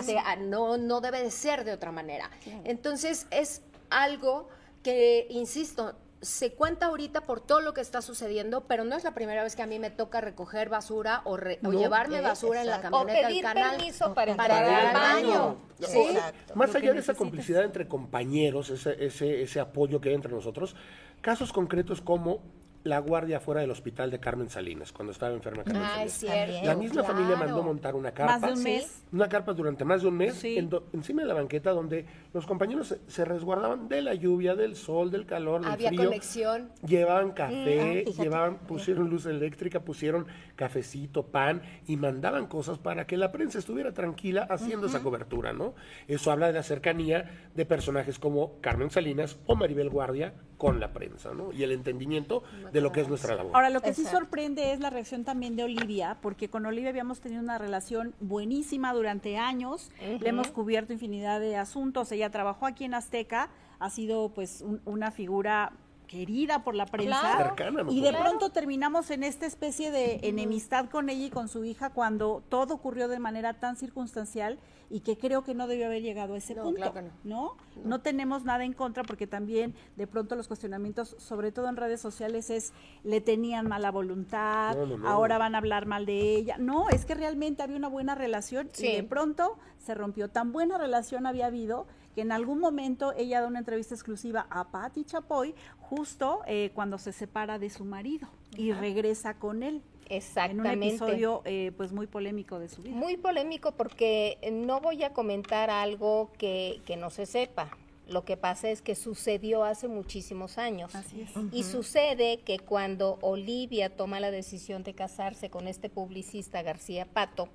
este, ah, no, no debe de ser de otra manera. Entonces es algo que, insisto, se cuenta ahorita por todo lo que está sucediendo, pero no es la primera vez que a mí me toca recoger basura o, re- o No. llevarme Eh, basura en la exacto. O camioneta pedir del canal. permiso para para entrar al al baño. baño. Sí. Exacto. Más allá de esa complicidad entre compañeros, ese, ese, ese apoyo que hay entre nosotros, casos concretos como la guardia fuera del hospital de Carmen Salinas, cuando estaba enferma Carmen Ah, es Salinas. cierto. La misma familia mandó montar una carpa. Más de un mes. Una carpa durante más de un mes Sí. en do- encima de la banqueta donde los compañeros se, se resguardaban de la lluvia, del sol, del calor, del Había frío. conexión. Llevaban café, Ah, llevaban, pusieron luz eléctrica, pusieron cafecito, pan y mandaban cosas para que la prensa estuviera tranquila haciendo esa cobertura, ¿no? Eso habla de la cercanía de personajes como Carmen Salinas o Maribel Guardia con la prensa, ¿no? Y el entendimiento de lo que es nuestra labor. Ahora, lo que sí sorprende es la reacción también de Olivia, porque con Olivia habíamos tenido una relación buenísima durante años, le hemos cubierto infinidad de asuntos, ella trabajó aquí en Azteca, ha sido pues un- una figura querida por la prensa Claro. Cercana y de pronto terminamos en esta especie de enemistad con ella y con su hija cuando todo ocurrió de manera tan circunstancial y que creo que no debió haber llegado a ese No, punto, claro que no. ¿no? No tenemos nada en contra porque también de pronto los cuestionamientos, sobre todo en redes sociales, es le tenían mala voluntad, No, no, no. ahora van a hablar mal de ella. No, es que realmente había una buena relación Sí. y de pronto se rompió. Tan buena relación había habido que en algún momento ella da una entrevista exclusiva a Patti Chapoy justo eh, cuando se separa de su marido y regresa con él. Exactamente. En un episodio eh, pues muy polémico de su vida. Muy polémico porque no voy a comentar algo que, que no se sepa. Lo que pasa es que sucedió hace muchísimos años. Así es. Y sucede que cuando Olivia toma la decisión de casarse con este publicista García Pato,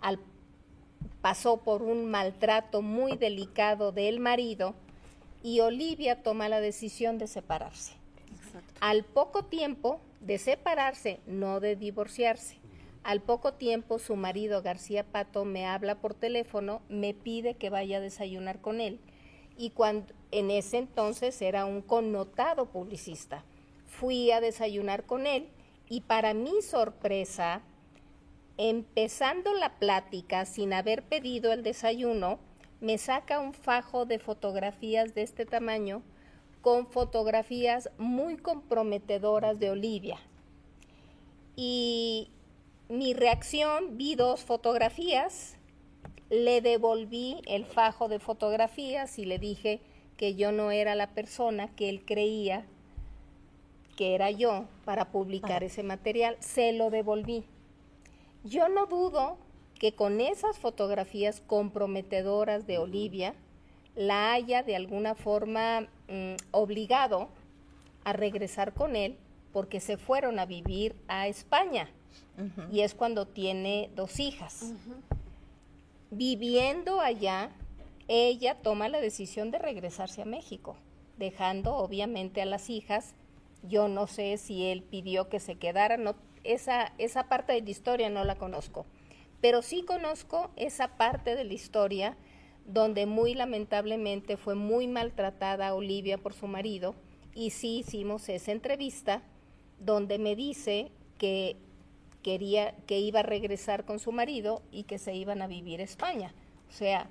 al, pasó por un maltrato muy delicado del marido y Olivia toma la decisión de separarse. Exacto. Al poco tiempo de separarse, no de divorciarse, al poco tiempo su marido García Pato me habla por teléfono, me pide que vaya a desayunar con él y cuando en ese entonces era un connotado publicista. Fui a desayunar con él y para mi sorpresa, empezando la plática sin haber pedido el desayuno, me saca un fajo de fotografías de este tamaño con fotografías muy comprometedoras de Olivia. Y mi reacción, vi dos fotografías, le devolví el fajo de fotografías y le dije que yo no era la persona que él creía que era yo para publicar ese material. Se lo devolví. Yo no dudo que con esas fotografías comprometedoras de Olivia la haya de alguna forma mm, obligado a regresar con él porque se fueron a vivir a España. Y es cuando tiene dos hijas. Viviendo allá, ella toma la decisión de regresarse a México, dejando obviamente a las hijas. Yo no sé si él pidió que se quedaran, no, esa, esa parte de la historia no la conozco, pero sí conozco esa parte de la historia donde muy lamentablemente fue muy maltratada Olivia por su marido y sí hicimos esa entrevista donde me dice que quería que iba a regresar con su marido y que se iban a vivir a España. O sea,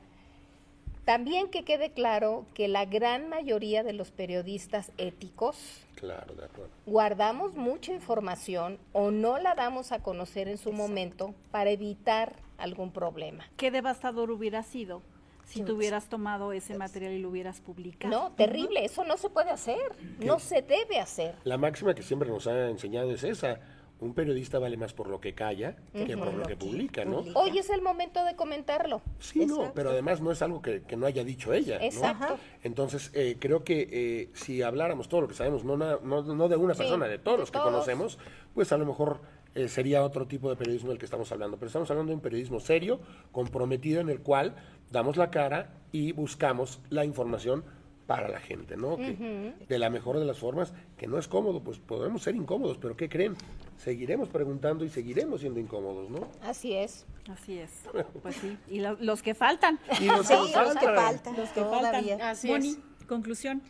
también que quede claro que la gran mayoría de los periodistas éticos Claro, de acuerdo. guardamos mucha información o no la damos a conocer en su momento para evitar algún problema. Qué devastador hubiera sido si tú hubieras tomado ese material y lo hubieras publicado. No, terrible, eso no se puede hacer, no se debe hacer. La máxima que siempre nos ha enseñado es esa. Un periodista vale más por lo que calla que por lo que publica, ¿no? Hoy es el momento de comentarlo. Sí, no, pero además no es algo que, que no haya dicho ella, ¿no? Exacto. Entonces, eh, creo que eh, si habláramos todo lo que sabemos, no, na- no, no de una Sí, persona, de todos de los que todos. conocemos, pues a lo mejor eh, sería otro tipo de periodismo del que estamos hablando. Pero estamos hablando de un periodismo serio, comprometido, en el cual damos la cara y buscamos la información para la gente, ¿no? Que de la mejor de las formas, que no es cómodo, pues podemos ser incómodos, pero ¿qué creen? Seguiremos preguntando y seguiremos siendo incómodos, ¿no? Así es. Así es. Pues sí. Y lo- los que faltan. Y los Sí, que los que faltan. Los que todavía. faltan. Así Moni, es. conclusión.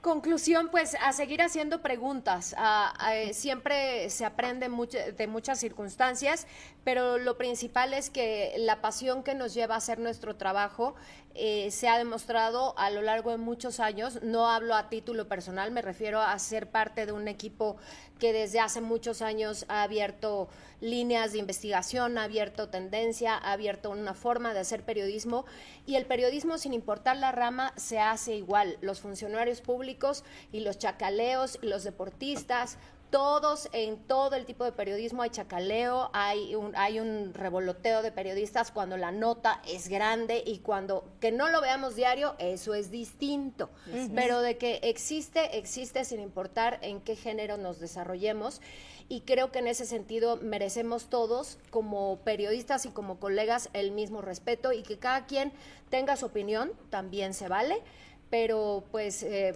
Conclusión, pues a seguir haciendo preguntas. A- a- eh, siempre se aprende de muchas circunstancias, pero lo principal es que la pasión que nos lleva a hacer nuestro trabajo eh, se ha demostrado a lo largo de muchos años. No hablo a título personal, me refiero a ser parte de un equipo que desde hace muchos años ha abierto líneas de investigación, ha abierto tendencia, ha abierto una forma de hacer periodismo y el periodismo sin importar la rama se hace igual. Los funcionarios públicos y los chacaleos y los deportistas, todos en todo el tipo de periodismo hay chacaleo, hay un, hay un revoloteo de periodistas cuando la nota es grande y cuando que no lo veamos diario, eso es distinto. Pero de que existe, existe sin importar en qué género nos desarrollemos. Y creo que en ese sentido merecemos todos, como periodistas y como colegas, el mismo respeto y que cada quien tenga su opinión, también se vale, pero pues eh,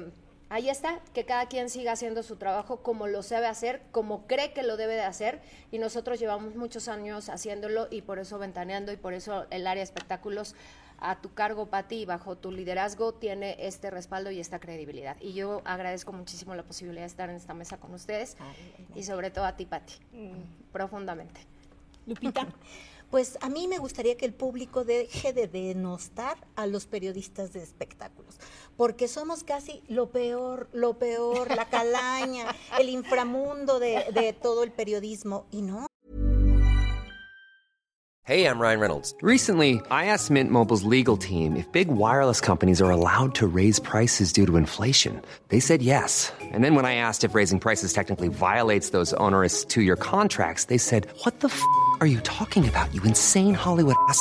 ahí está, que cada quien siga haciendo su trabajo como lo sabe hacer, como cree que lo debe de hacer y nosotros llevamos muchos años haciéndolo y por eso ventaneando y por eso el área de espectáculos a tu cargo, Pati, y bajo tu liderazgo tiene este respaldo y esta credibilidad. Y yo agradezco muchísimo la posibilidad de estar en esta mesa con ustedes y sobre todo a ti, Pati, profundamente. Lupita. Pues a mí me gustaría que el público deje de denostar a los periodistas de espectáculos, porque somos casi lo peor, lo peor, la calaña, el inframundo de, de todo el periodismo, y no. Hey, I'm Ryan Reynolds. Recently, I asked Mint Mobile's legal team if big wireless companies are allowed to raise prices due to inflation. They said yes. And then when I asked if raising prices technically violates those onerous two year contracts, they said, What the f are you talking about, you insane Hollywood ass?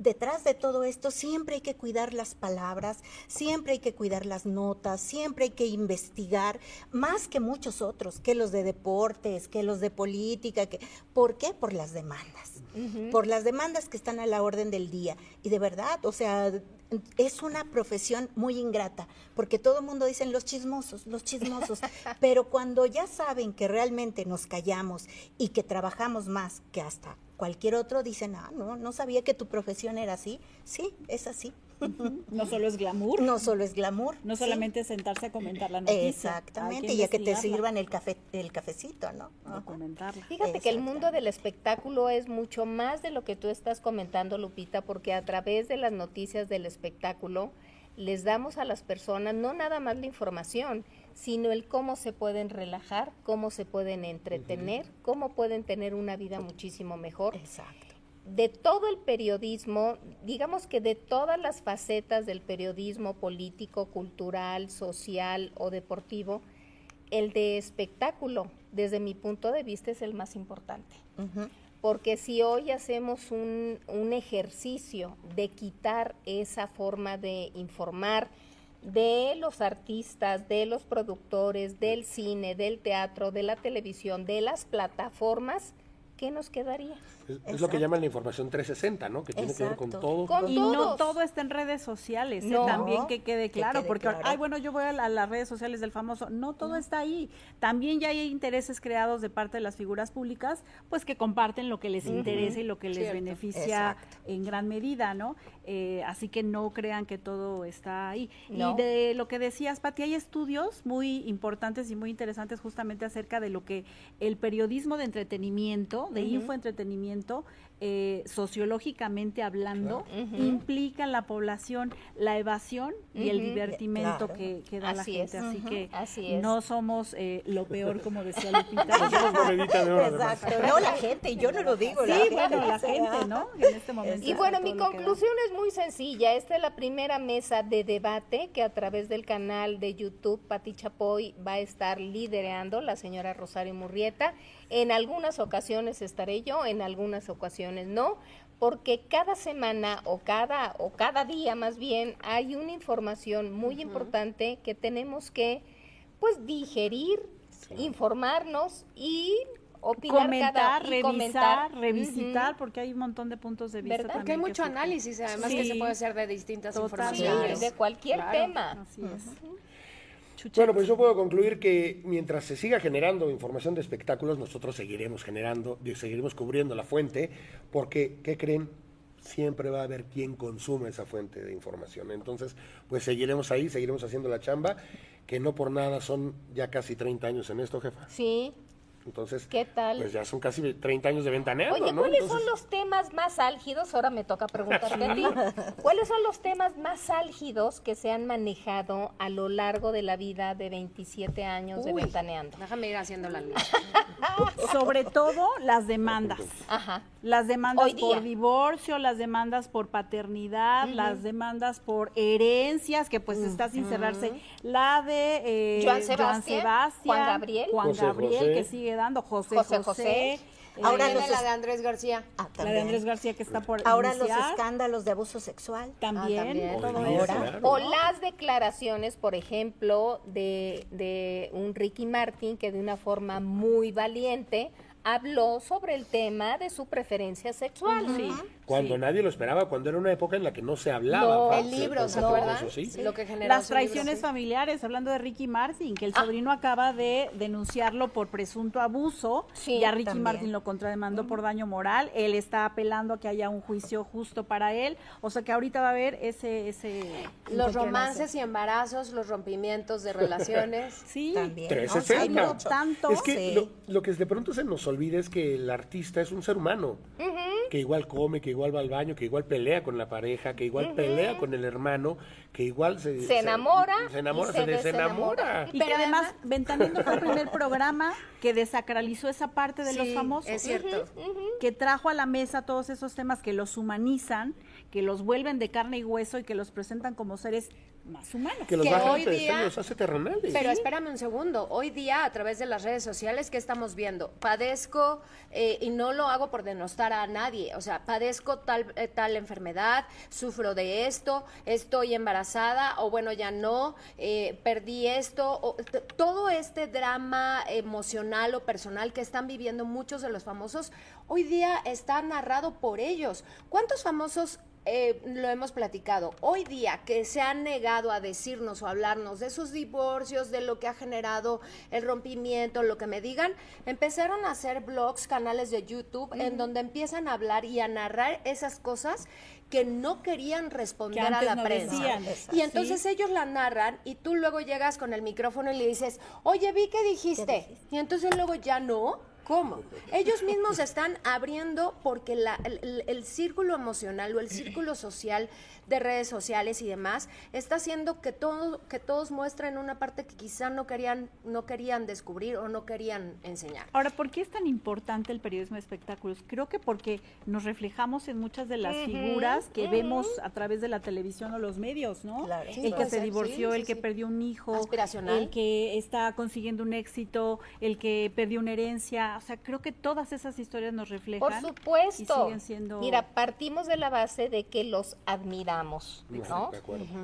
Detrás de todo esto siempre hay que cuidar las palabras, siempre hay que cuidar las notas, siempre hay que investigar, más que muchos otros, que los de deportes, que los de política. Que, ¿Por qué? Por las demandas. Por las demandas que están a la orden del día. Y de verdad, o sea, es una profesión muy ingrata, porque todo el mundo dice los chismosos, los chismosos, pero cuando ya saben que realmente nos callamos y que trabajamos más que hasta cualquier otro, dicen, ah, no, no sabía que tu profesión era así. Sí, es así. No solo es glamour. No solo es glamour. No sí. solamente sentarse a comentar la noticia. Exactamente, y a que te sirvan el café, el cafecito, ¿no? Documentarla. Fíjate que el mundo del espectáculo es mucho más de lo que tú estás comentando, Lupita, porque a través de las noticias del espectáculo les damos a las personas no nada más la información, sino el cómo se pueden relajar, cómo se pueden entretener, cómo pueden tener una vida muchísimo mejor. Exacto. De todo el periodismo, digamos que de todas las facetas del periodismo político, cultural, social o deportivo, el de espectáculo, desde mi punto de vista, es el más importante. Porque si hoy hacemos un, un ejercicio de quitar esa forma de informar de los artistas, de los productores, del cine, del teatro, de la televisión, de las plataformas, ¿qué nos quedaría? Es, es lo que llaman la información 360, ¿no? Que tiene que ver con todo. Con Y no todo está en redes sociales, ¿eh? También que quede Que claro, quede porque, claro. ay, bueno, yo voy a, la- a las redes sociales del famoso, no todo está ahí. También ya hay intereses creados de parte de las figuras públicas, pues que comparten lo que les interesa y lo que les Cierto. beneficia Exacto. en gran medida, ¿no? Eh, así que no crean que todo está ahí. No. Y de lo que decías, Pati, hay estudios muy importantes y muy interesantes justamente acerca de lo que el periodismo de entretenimiento, de infoentretenimiento, eh, sociológicamente hablando, implica en la población la evasión y el divertimento Claro. que, que da Así la gente. es. Así que Así es. no somos eh, lo peor, como decía Lupita. Somos monedita de oro, además. No la gente, yo no lo digo. Sí, bueno, la gente, ¿no? En este momento. Y bueno, mi conclusión es muy sencilla. Esta es la primera mesa de debate que a través del canal de YouTube Pati Chapoy va a estar liderando la señora Rosario Murrieta. En algunas ocasiones estaré yo, en algunas ocasiones no, porque cada semana o cada o cada día más bien hay una información muy importante que tenemos que pues digerir, informarnos y opinar comentar, cada y revisar, comentar. revisitar, porque hay un montón de puntos de vista. ¿Verdad? Porque hay mucho análisis, además que se puede hacer de distintas Total. informaciones. Sí, de cualquier Claro. tema. Así es. Bueno, pues yo puedo concluir que mientras se siga generando información de espectáculos, nosotros seguiremos generando, seguiremos cubriendo la fuente, porque, ¿qué creen? Siempre va a haber quien consume esa fuente de información. Entonces, pues seguiremos ahí, seguiremos haciendo la chamba, que no por nada son ya casi 30 años en esto, jefa. Sí. Entonces, ¿Qué tal? pues ya son casi 30 años de ventaneando, Oye, ¿no? ¿cuáles Entonces, son los temas más álgidos? Ahora me toca preguntarte a ti. ¿Cuáles son los temas más álgidos que se han manejado a lo largo de la vida de 27 años de. Ventaneando? Déjame ir haciendo la lista. Sobre todo las demandas. Ajá. Las demandas Hoy día. por divorcio, las demandas por paternidad, las demandas por herencias, que pues está sin cerrarse. La de eh, Joan Sebastián, Juan Gabriel. Juan José Gabriel, José. que sigue dando, José José José. José. eh, Ahora Viene los la de Andrés García. Ah, la de. Andrés García que está por Ahora los escándalos de abuso sexual. También, Ah, también. claro. O las declaraciones, por ejemplo, de, de un Ricky Martin que de una forma muy valiente habló sobre el tema de su preferencia sexual. Sí. Cuando nadie lo esperaba, cuando era una época en la que no se hablaba. No. El libro, Se- ¿se se- acuerdan? eso sí. Lo que Las traiciones sí. familiares, hablando de Ricky Martin, que el sobrino acaba de denunciarlo por presunto abuso. Sí, ya Ricky también. Martin lo contrademandó por daño moral. Él está apelando a que haya un juicio justo para él. O sea que ahorita va a haber ese... ese Los romances y embarazos, los rompimientos de relaciones. Sí. También. 360. No, tanto. Es que Sí. lo, lo que de pronto se nos olvida es que el artista es un ser humano, que igual come, que igual va al baño, que igual pelea con la pareja, que igual pelea con el hermano, que igual se, Se enamora se, enamora, y se se desenamora. Y Pero que además, Ventaneando fue el primer programa que desacralizó esa parte de los famosos. es cierto. Que trajo a la mesa todos esos temas que los humanizan, que los vuelven de carne y hueso y que los presentan como seres más humanos. Que los Que baja hoy día- los hace terrenales. Pero espérame un segundo. Hoy día, a través de las redes sociales, ¿qué estamos viendo? Padezco, eh, y no lo hago por denostar a nadie, o sea, padezco tal, eh, tal enfermedad, sufro de esto, estoy embarazada, o bueno, ya no, eh, perdí esto, o, todo este drama emocional o personal que están viviendo muchos de los famosos, hoy día está narrado por ellos. ¿Cuántos famosos eh, lo hemos platicado, hoy día que se han negado a decirnos o hablarnos de sus divorcios, de lo que ha generado el rompimiento, lo que me digan, empezaron a hacer blogs, canales de YouTube, en donde empiezan a hablar y a narrar esas cosas que no querían responder a la no prensa. decían. Y entonces ellos la narran y tú luego llegas con el micrófono y le dices, oye, vi que dijiste. Y entonces luego ya no. ¿Cómo? Ellos mismos están abriendo porque la- el, el- el círculo emocional o el círculo social de redes sociales y demás está haciendo que, todo, que todos muestren una parte que quizá no querían, no querían descubrir o no querían enseñar. Ahora, ¿por qué es tan importante el periodismo de espectáculos? Creo que porque nos reflejamos en muchas de las figuras que vemos a través de la televisión o los medios, ¿no? Claro. Sí, el que se divorció, sí, el sí, que sí. perdió un hijo, Aspiracional. el que está consiguiendo un éxito, el que perdió una herencia. O sea, creo que todas esas historias nos reflejan. Por supuesto. Y siguen siendo... Mira, partimos de la base de que los admiramos,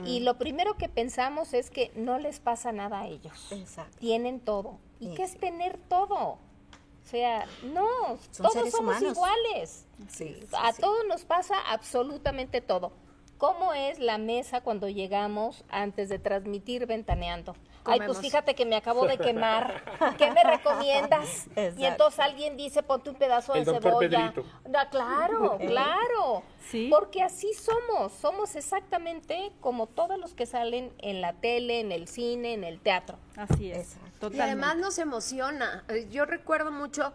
Y lo primero que pensamos es que no les pasa nada a ellos. Exacto. Tienen todo. ¿Y Sí. qué es tener todo? O sea, no, Son todos somos humanos. iguales. Sí, sí, a sí. todos nos pasa absolutamente todo. ¿Cómo es la mesa cuando llegamos antes de transmitir ventaneando? Ay, pues fíjate que me acabo de quemar. ¿Qué me recomiendas? Y entonces alguien dice, ponte un pedazo de El cebolla. Claro, claro. Sí. Porque así somos. Somos exactamente como todos los que salen en la tele, en el cine, en el teatro. Así es, Exacto. Y además nos emociona. Yo recuerdo mucho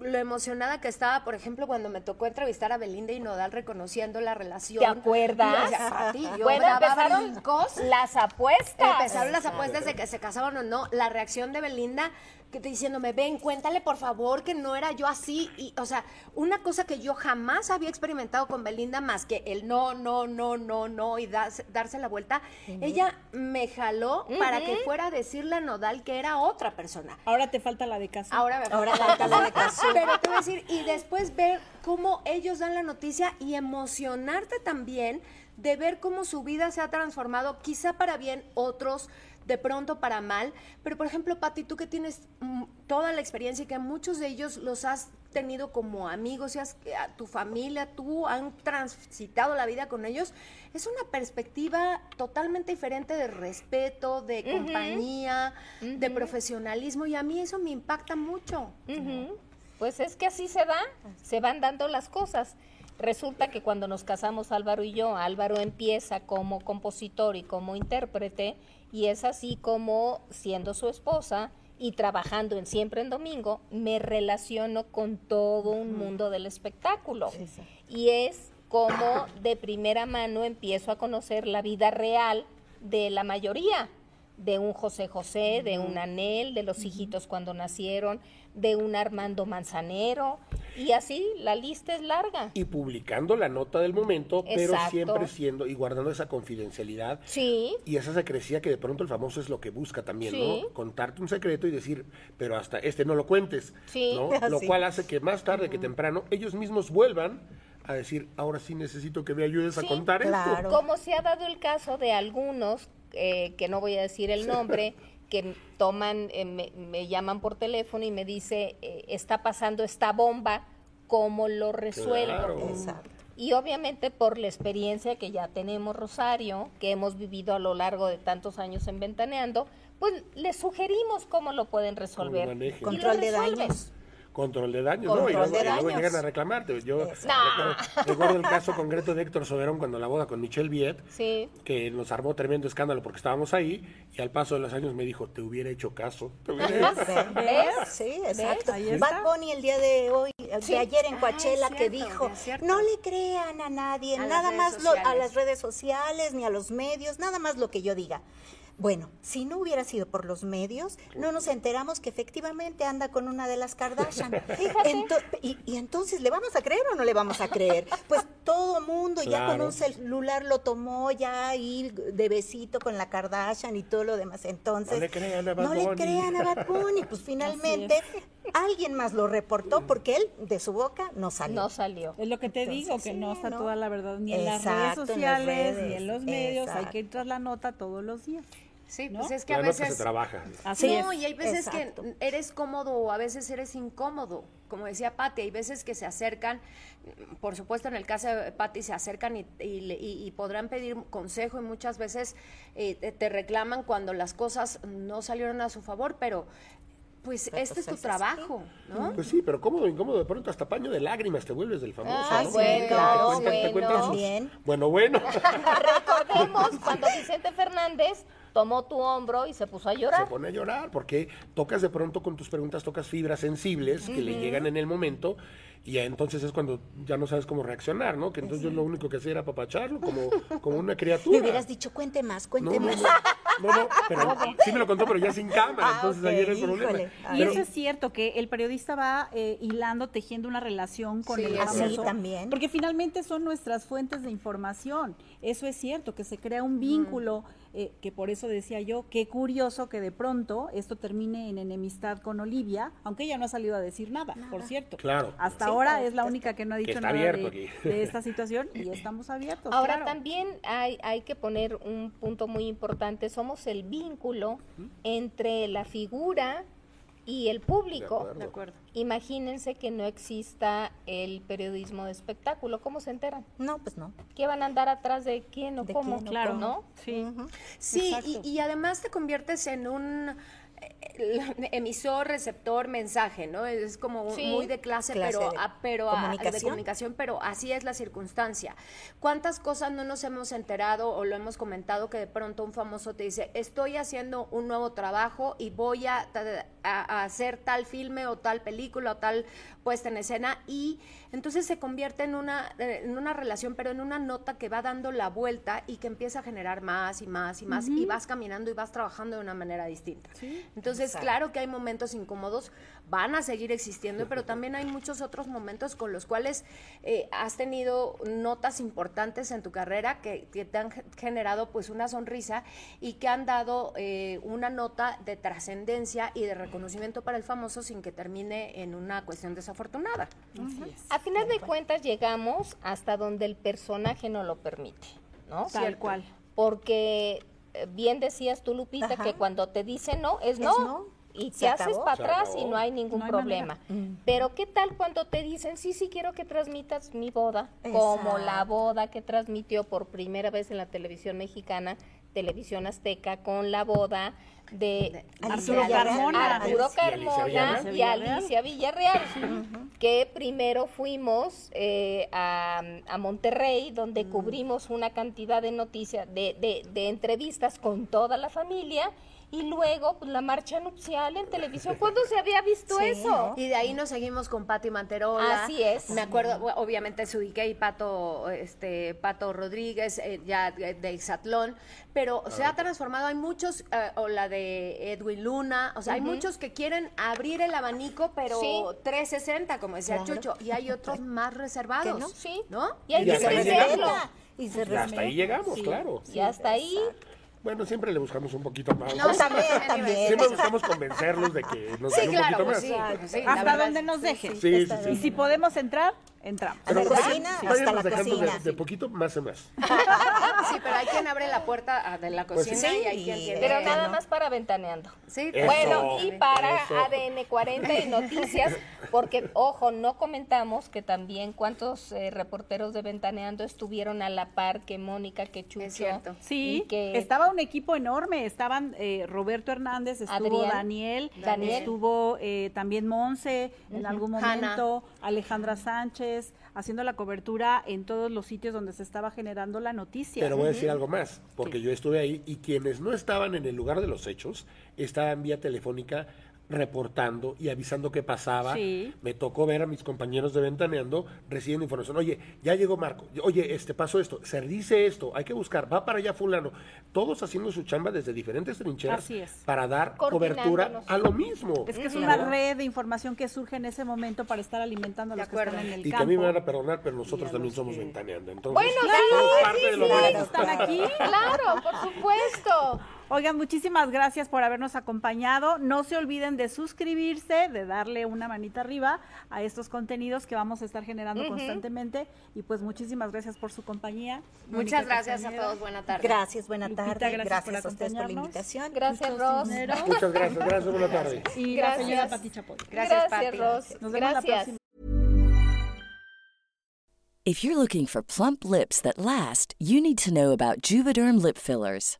lo emocionada que estaba, por ejemplo, cuando me tocó entrevistar a Belinda y Nodal reconociendo la relación. ¿Te acuerdas? Y yo decía, "Pati, yo Bueno, daba empezaron brincos. las apuestas. Empezaron las apuestas de que se casaban o no. La reacción de Belinda que te diciéndome, ven, cuéntale por favor que no era yo así. Y, o sea, una cosa que yo jamás había experimentado con Belinda más que el no, no, no, no, no y darse, darse la vuelta. Ella me jaló para que fuera a decirle a Nodal que era otra persona. Ahora te falta la de casa. Ahora me Ahora falta la de Cazú. Pero te voy a decir, y después ver cómo ellos dan la noticia y emocionarte también de ver cómo su vida se ha transformado, quizá para bien, otros de pronto para mal. Pero, por ejemplo, Pati, tú que tienes mm, toda la experiencia y que muchos de ellos los has tenido como amigos, y has- a tu familia, tú han transitado la vida con ellos, es una perspectiva totalmente diferente de respeto, de compañía, de profesionalismo, y a mí eso me impacta mucho. Pues es que así se da, se van dando las cosas. Resulta que cuando nos casamos Álvaro y yo, Álvaro empieza como compositor y como intérprete, y es así como, siendo su esposa y trabajando en Siempre en Domingo, me relaciono con todo un mundo del espectáculo. Y es como de primera mano empiezo a conocer la vida real de la mayoría. De un José José, de un Anel, de los hijitos cuando nacieron, de un Armando Manzanero, y así la lista es larga. Y publicando la nota del momento, pero siempre siendo y guardando esa confidencialidad Sí, y esa secrecía que de pronto el famoso es lo que busca también, Sí. ¿no? Contarte un secreto y decir, pero hasta este no lo cuentes, Sí. ¿no? Lo cual hace que más tarde que temprano ellos mismos vuelvan a decir, ahora sí necesito que me ayudes a contar esto. claro. como se ha dado el caso de algunos, eh, que no voy a decir el nombre, que toman, eh, me, me llaman por teléfono y me dice, eh, está pasando esta bomba, ¿cómo lo resuelvo? Claro. Exacto. Y obviamente por la experiencia que ya tenemos Rosario, que hemos vivido a lo largo de tantos años en Ventaneando, pues les sugerimos cómo lo pueden resolver. manejen. Y lo Control de daños. Control de daños, ¿no? Y Control luego, de y luego llegan a reclamarte. Yo recuerdo, recuerdo el caso concreto de Héctor Soberón cuando la boda con Michelle Viet, Sí. que nos armó tremendo escándalo porque estábamos ahí, y al paso de los años me dijo, te hubiera hecho caso. Te hubiera hecho caso". ¿Ves? Sí, exacto. Bad Bunny el día de hoy, de ayer en Ah, Coachella, que dijo, no le crean a nadie, A nada más lo- a las redes sociales, ni a los medios, nada más lo que yo diga. Bueno, si no hubiera sido por los medios, no nos enteramos que efectivamente anda con una de las Kardashian. Ento- y, y entonces, ¿le vamos a creer o no le vamos a creer? Pues todo mundo ya con un celular lo tomó ya ahí de besito con la Kardashian y todo lo demás. Entonces, No le crean a Bad no le Bunny. crean a Bad Bunny. Pues finalmente alguien más lo reportó porque él de su boca no salió. No salió. Es lo que te Entonces, digo, que sí, no está ¿no? toda la verdad ni en las redes Exacto, en las sociales, ni en los medios. Hay que ir tras la nota todos los días. Sí, ¿no? pues es que a veces... se trabaja. Así no, es. y hay veces Exacto. que eres cómodo o a veces eres incómodo. Como decía Patti, hay veces que se acercan, por supuesto en el caso de Patti se acercan y, y y- y podrán pedir consejo y muchas veces eh, te, te reclaman cuando las cosas no salieron a su favor, pero pues Pero, este pues, es tu es así. trabajo, ¿no? Pues sí, pero cómodo, incómodo, de pronto hasta paño de lágrimas te vuelves del famoso. Ah, ¿no? bueno, Te cuentan- te bueno. cuentan sus- También. Bueno, bueno. Recordemos cuando Vicente Fernández tomó tu hombro y se puso a se llorar. pone a llorar porque tocas de pronto con tus preguntas, tocas fibras sensibles que le llegan en el momento y entonces es cuando ya no sabes cómo reaccionar, ¿no? Que entonces yo lo único que hacía era apapacharlo como, como una criatura. Le hubieras dicho, cuente más, cuente no, más. no, no, no, pero sí me lo contó, pero ya sin cámara, Ah, entonces ok, ahí era el problema. Y Pero- eso es cierto, que el periodista va eh, hilando, tejiendo una relación con Sí, el famoso. cierto. también. Porque finalmente son nuestras fuentes de información. Eso es cierto, que se crea un vínculo, eh, que por eso decía yo, qué curioso que de pronto esto termine en enemistad con Olivia, aunque ella no ha salido a decir nada, por cierto. Claro. Hasta Sí, ahora claro, es la única que no ha dicho está nada abierto de, aquí. de esta situación y estamos abiertos. Ahora claro. también hay, hay que poner un punto muy importante, somos el vínculo entre la figura y el público. acuerdo. De acuerdo. Imagínense que no exista el periodismo de espectáculo, ¿cómo se enteran? No, pues no. ¿Qué van a andar atrás de quién o ¿De cómo? quién Claro, ¿no? Sí. Sí, y, y además te conviertes en un emisor, receptor, mensaje, ¿no? Es como un- Sí. muy de clase, Clase pero, de a- pero a- de comunicación. comunicación, pero así es la circunstancia. ¿Cuántas cosas no nos hemos enterado o lo hemos comentado que de pronto un famoso te dice, estoy haciendo un nuevo trabajo y voy a, a- a hacer tal filme o tal película o tal puesta en escena y entonces se convierte en una, en una relación, pero en una nota que va dando la vuelta y que empieza a generar más y más y más y vas caminando y vas trabajando de una manera distinta. Entonces, claro que hay momentos incómodos, van a seguir existiendo, pero también hay muchos otros momentos con los cuales eh, has tenido notas importantes en tu carrera que, que te han ge- generado pues una sonrisa y que han dado eh, una nota de trascendencia y de reconocimiento para el famoso sin que termine en una cuestión desafortunada. A final de cuentas llegamos hasta donde el personaje no lo permite, ¿no? Tal cual. Porque bien decías tú, Lupita, Ajá. que cuando te dice no, es, Es no. no. Y Se te haces para atrás y no hay ningún No hay problema. Pero ¿qué tal cuando te dicen, sí, sí, quiero que transmitas mi boda? Como la boda que transmitió por primera vez en la televisión mexicana, televisión azteca, con la boda de Arturo. Carmona. Arturo Y Alicia Carmona Villarreal. y Alicia Villarreal, que primero fuimos eh, a, a Monterrey, donde Mm. cubrimos una cantidad de noticias, de, de- de entrevistas con toda la familia, y luego pues, la marcha nupcial en televisión. ¿Cuándo se había visto Sí, eso? ¿no? Y de ahí nos seguimos con Pati Manterola. Así es. Me acuerdo, obviamente Sudique y Pato, este, Pato Rodríguez, eh, ya de, de Exatlón, pero se ha transformado. Hay muchos, eh, o la de Edwin Luna, o sea, hay muchos que quieren abrir el abanico, pero Sí. 360, como decía Claro. Chucho, y hay otros más reservados. no? Sí. ¿No? Y hay Y que hasta ahí llegamos. Se Y hasta ahí hasta Bueno, siempre le buscamos un poquito más. No, También, también. Siempre buscamos convencerlos de que nos Sí, den un claro, poquito pues más. sí, pues sí, la Hasta donde nos dejen. Sí, sí, sí. Y si podemos entrar, entramos. A la vayan- cocina, hasta la dejando de- cocina. De, poquito más en más. sí, pero hay quien abre la puerta ah, de la Pues cocina sí. y hay quien tiene... Pero nada más para ventaneando. Sí, Eso. Bueno, y para Eso. ADN 40 y noticias, porque, ojo, no comentamos que también cuántos eh, reporteros de Ventaneando estuvieron a la par que Mónica, que Chucho. Es cierto. Sí, que estaba un equipo enorme, estaban eh, Roberto Hernández, estuvo Adrián. Daniel, Daniel. estuvo eh, también Monse en algún Hanna. momento, Alejandra Sánchez, haciendo la cobertura en todos los sitios donde se estaba generando la noticia. Pero voy a decir algo más, porque yo estuve ahí y quienes no estaban en el lugar de los hechos estaban vía telefónica reportando y avisando qué pasaba. Sí. Me tocó ver a mis compañeros de Ventaneando recibiendo información. Oye, ya llegó Marco. Oye, este pasó esto. Se dice esto. Hay que buscar. Va para allá fulano. Todos haciendo su chamba desde diferentes trincheras Así es. para dar cobertura a lo mismo. Es que es una red de información que surge en ese momento para estar alimentando a los que están en el Y que a campo. mí me van a perdonar, pero nosotros también somos Ventaneando. Entonces, Bueno, sí, están aquí. Claro, por supuesto. Oigan, muchísimas gracias por habernos acompañado. No se olviden de suscribirse, de darle una manita arriba a estos contenidos que vamos a estar generando constantemente. Y pues muchísimas gracias por su compañía. Muchas Mónica gracias a todos. Buena tarde. Gracias, buena Lupita, tarde. gracias Gracias, por a ustedes por la invitación. Gracias, Ros. Muchas gracias. Gracias. Buenas tardes. Y Gracias. la señora Pati Chapoy. Gracias, Gracias, Pati. Ros. Nos vemos la Gracias. próxima. If you're looking for plump lips that last, you need to know about Juvederm lip fillers.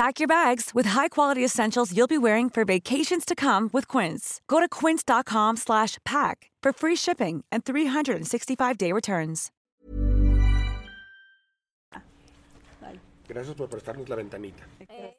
Pack your bags with high-quality essentials you'll be wearing for vacations to come with Quince. Go to quince.com slash pack for free shipping and 365-day returns. Gracias por prestarnos la ventanita. Eh,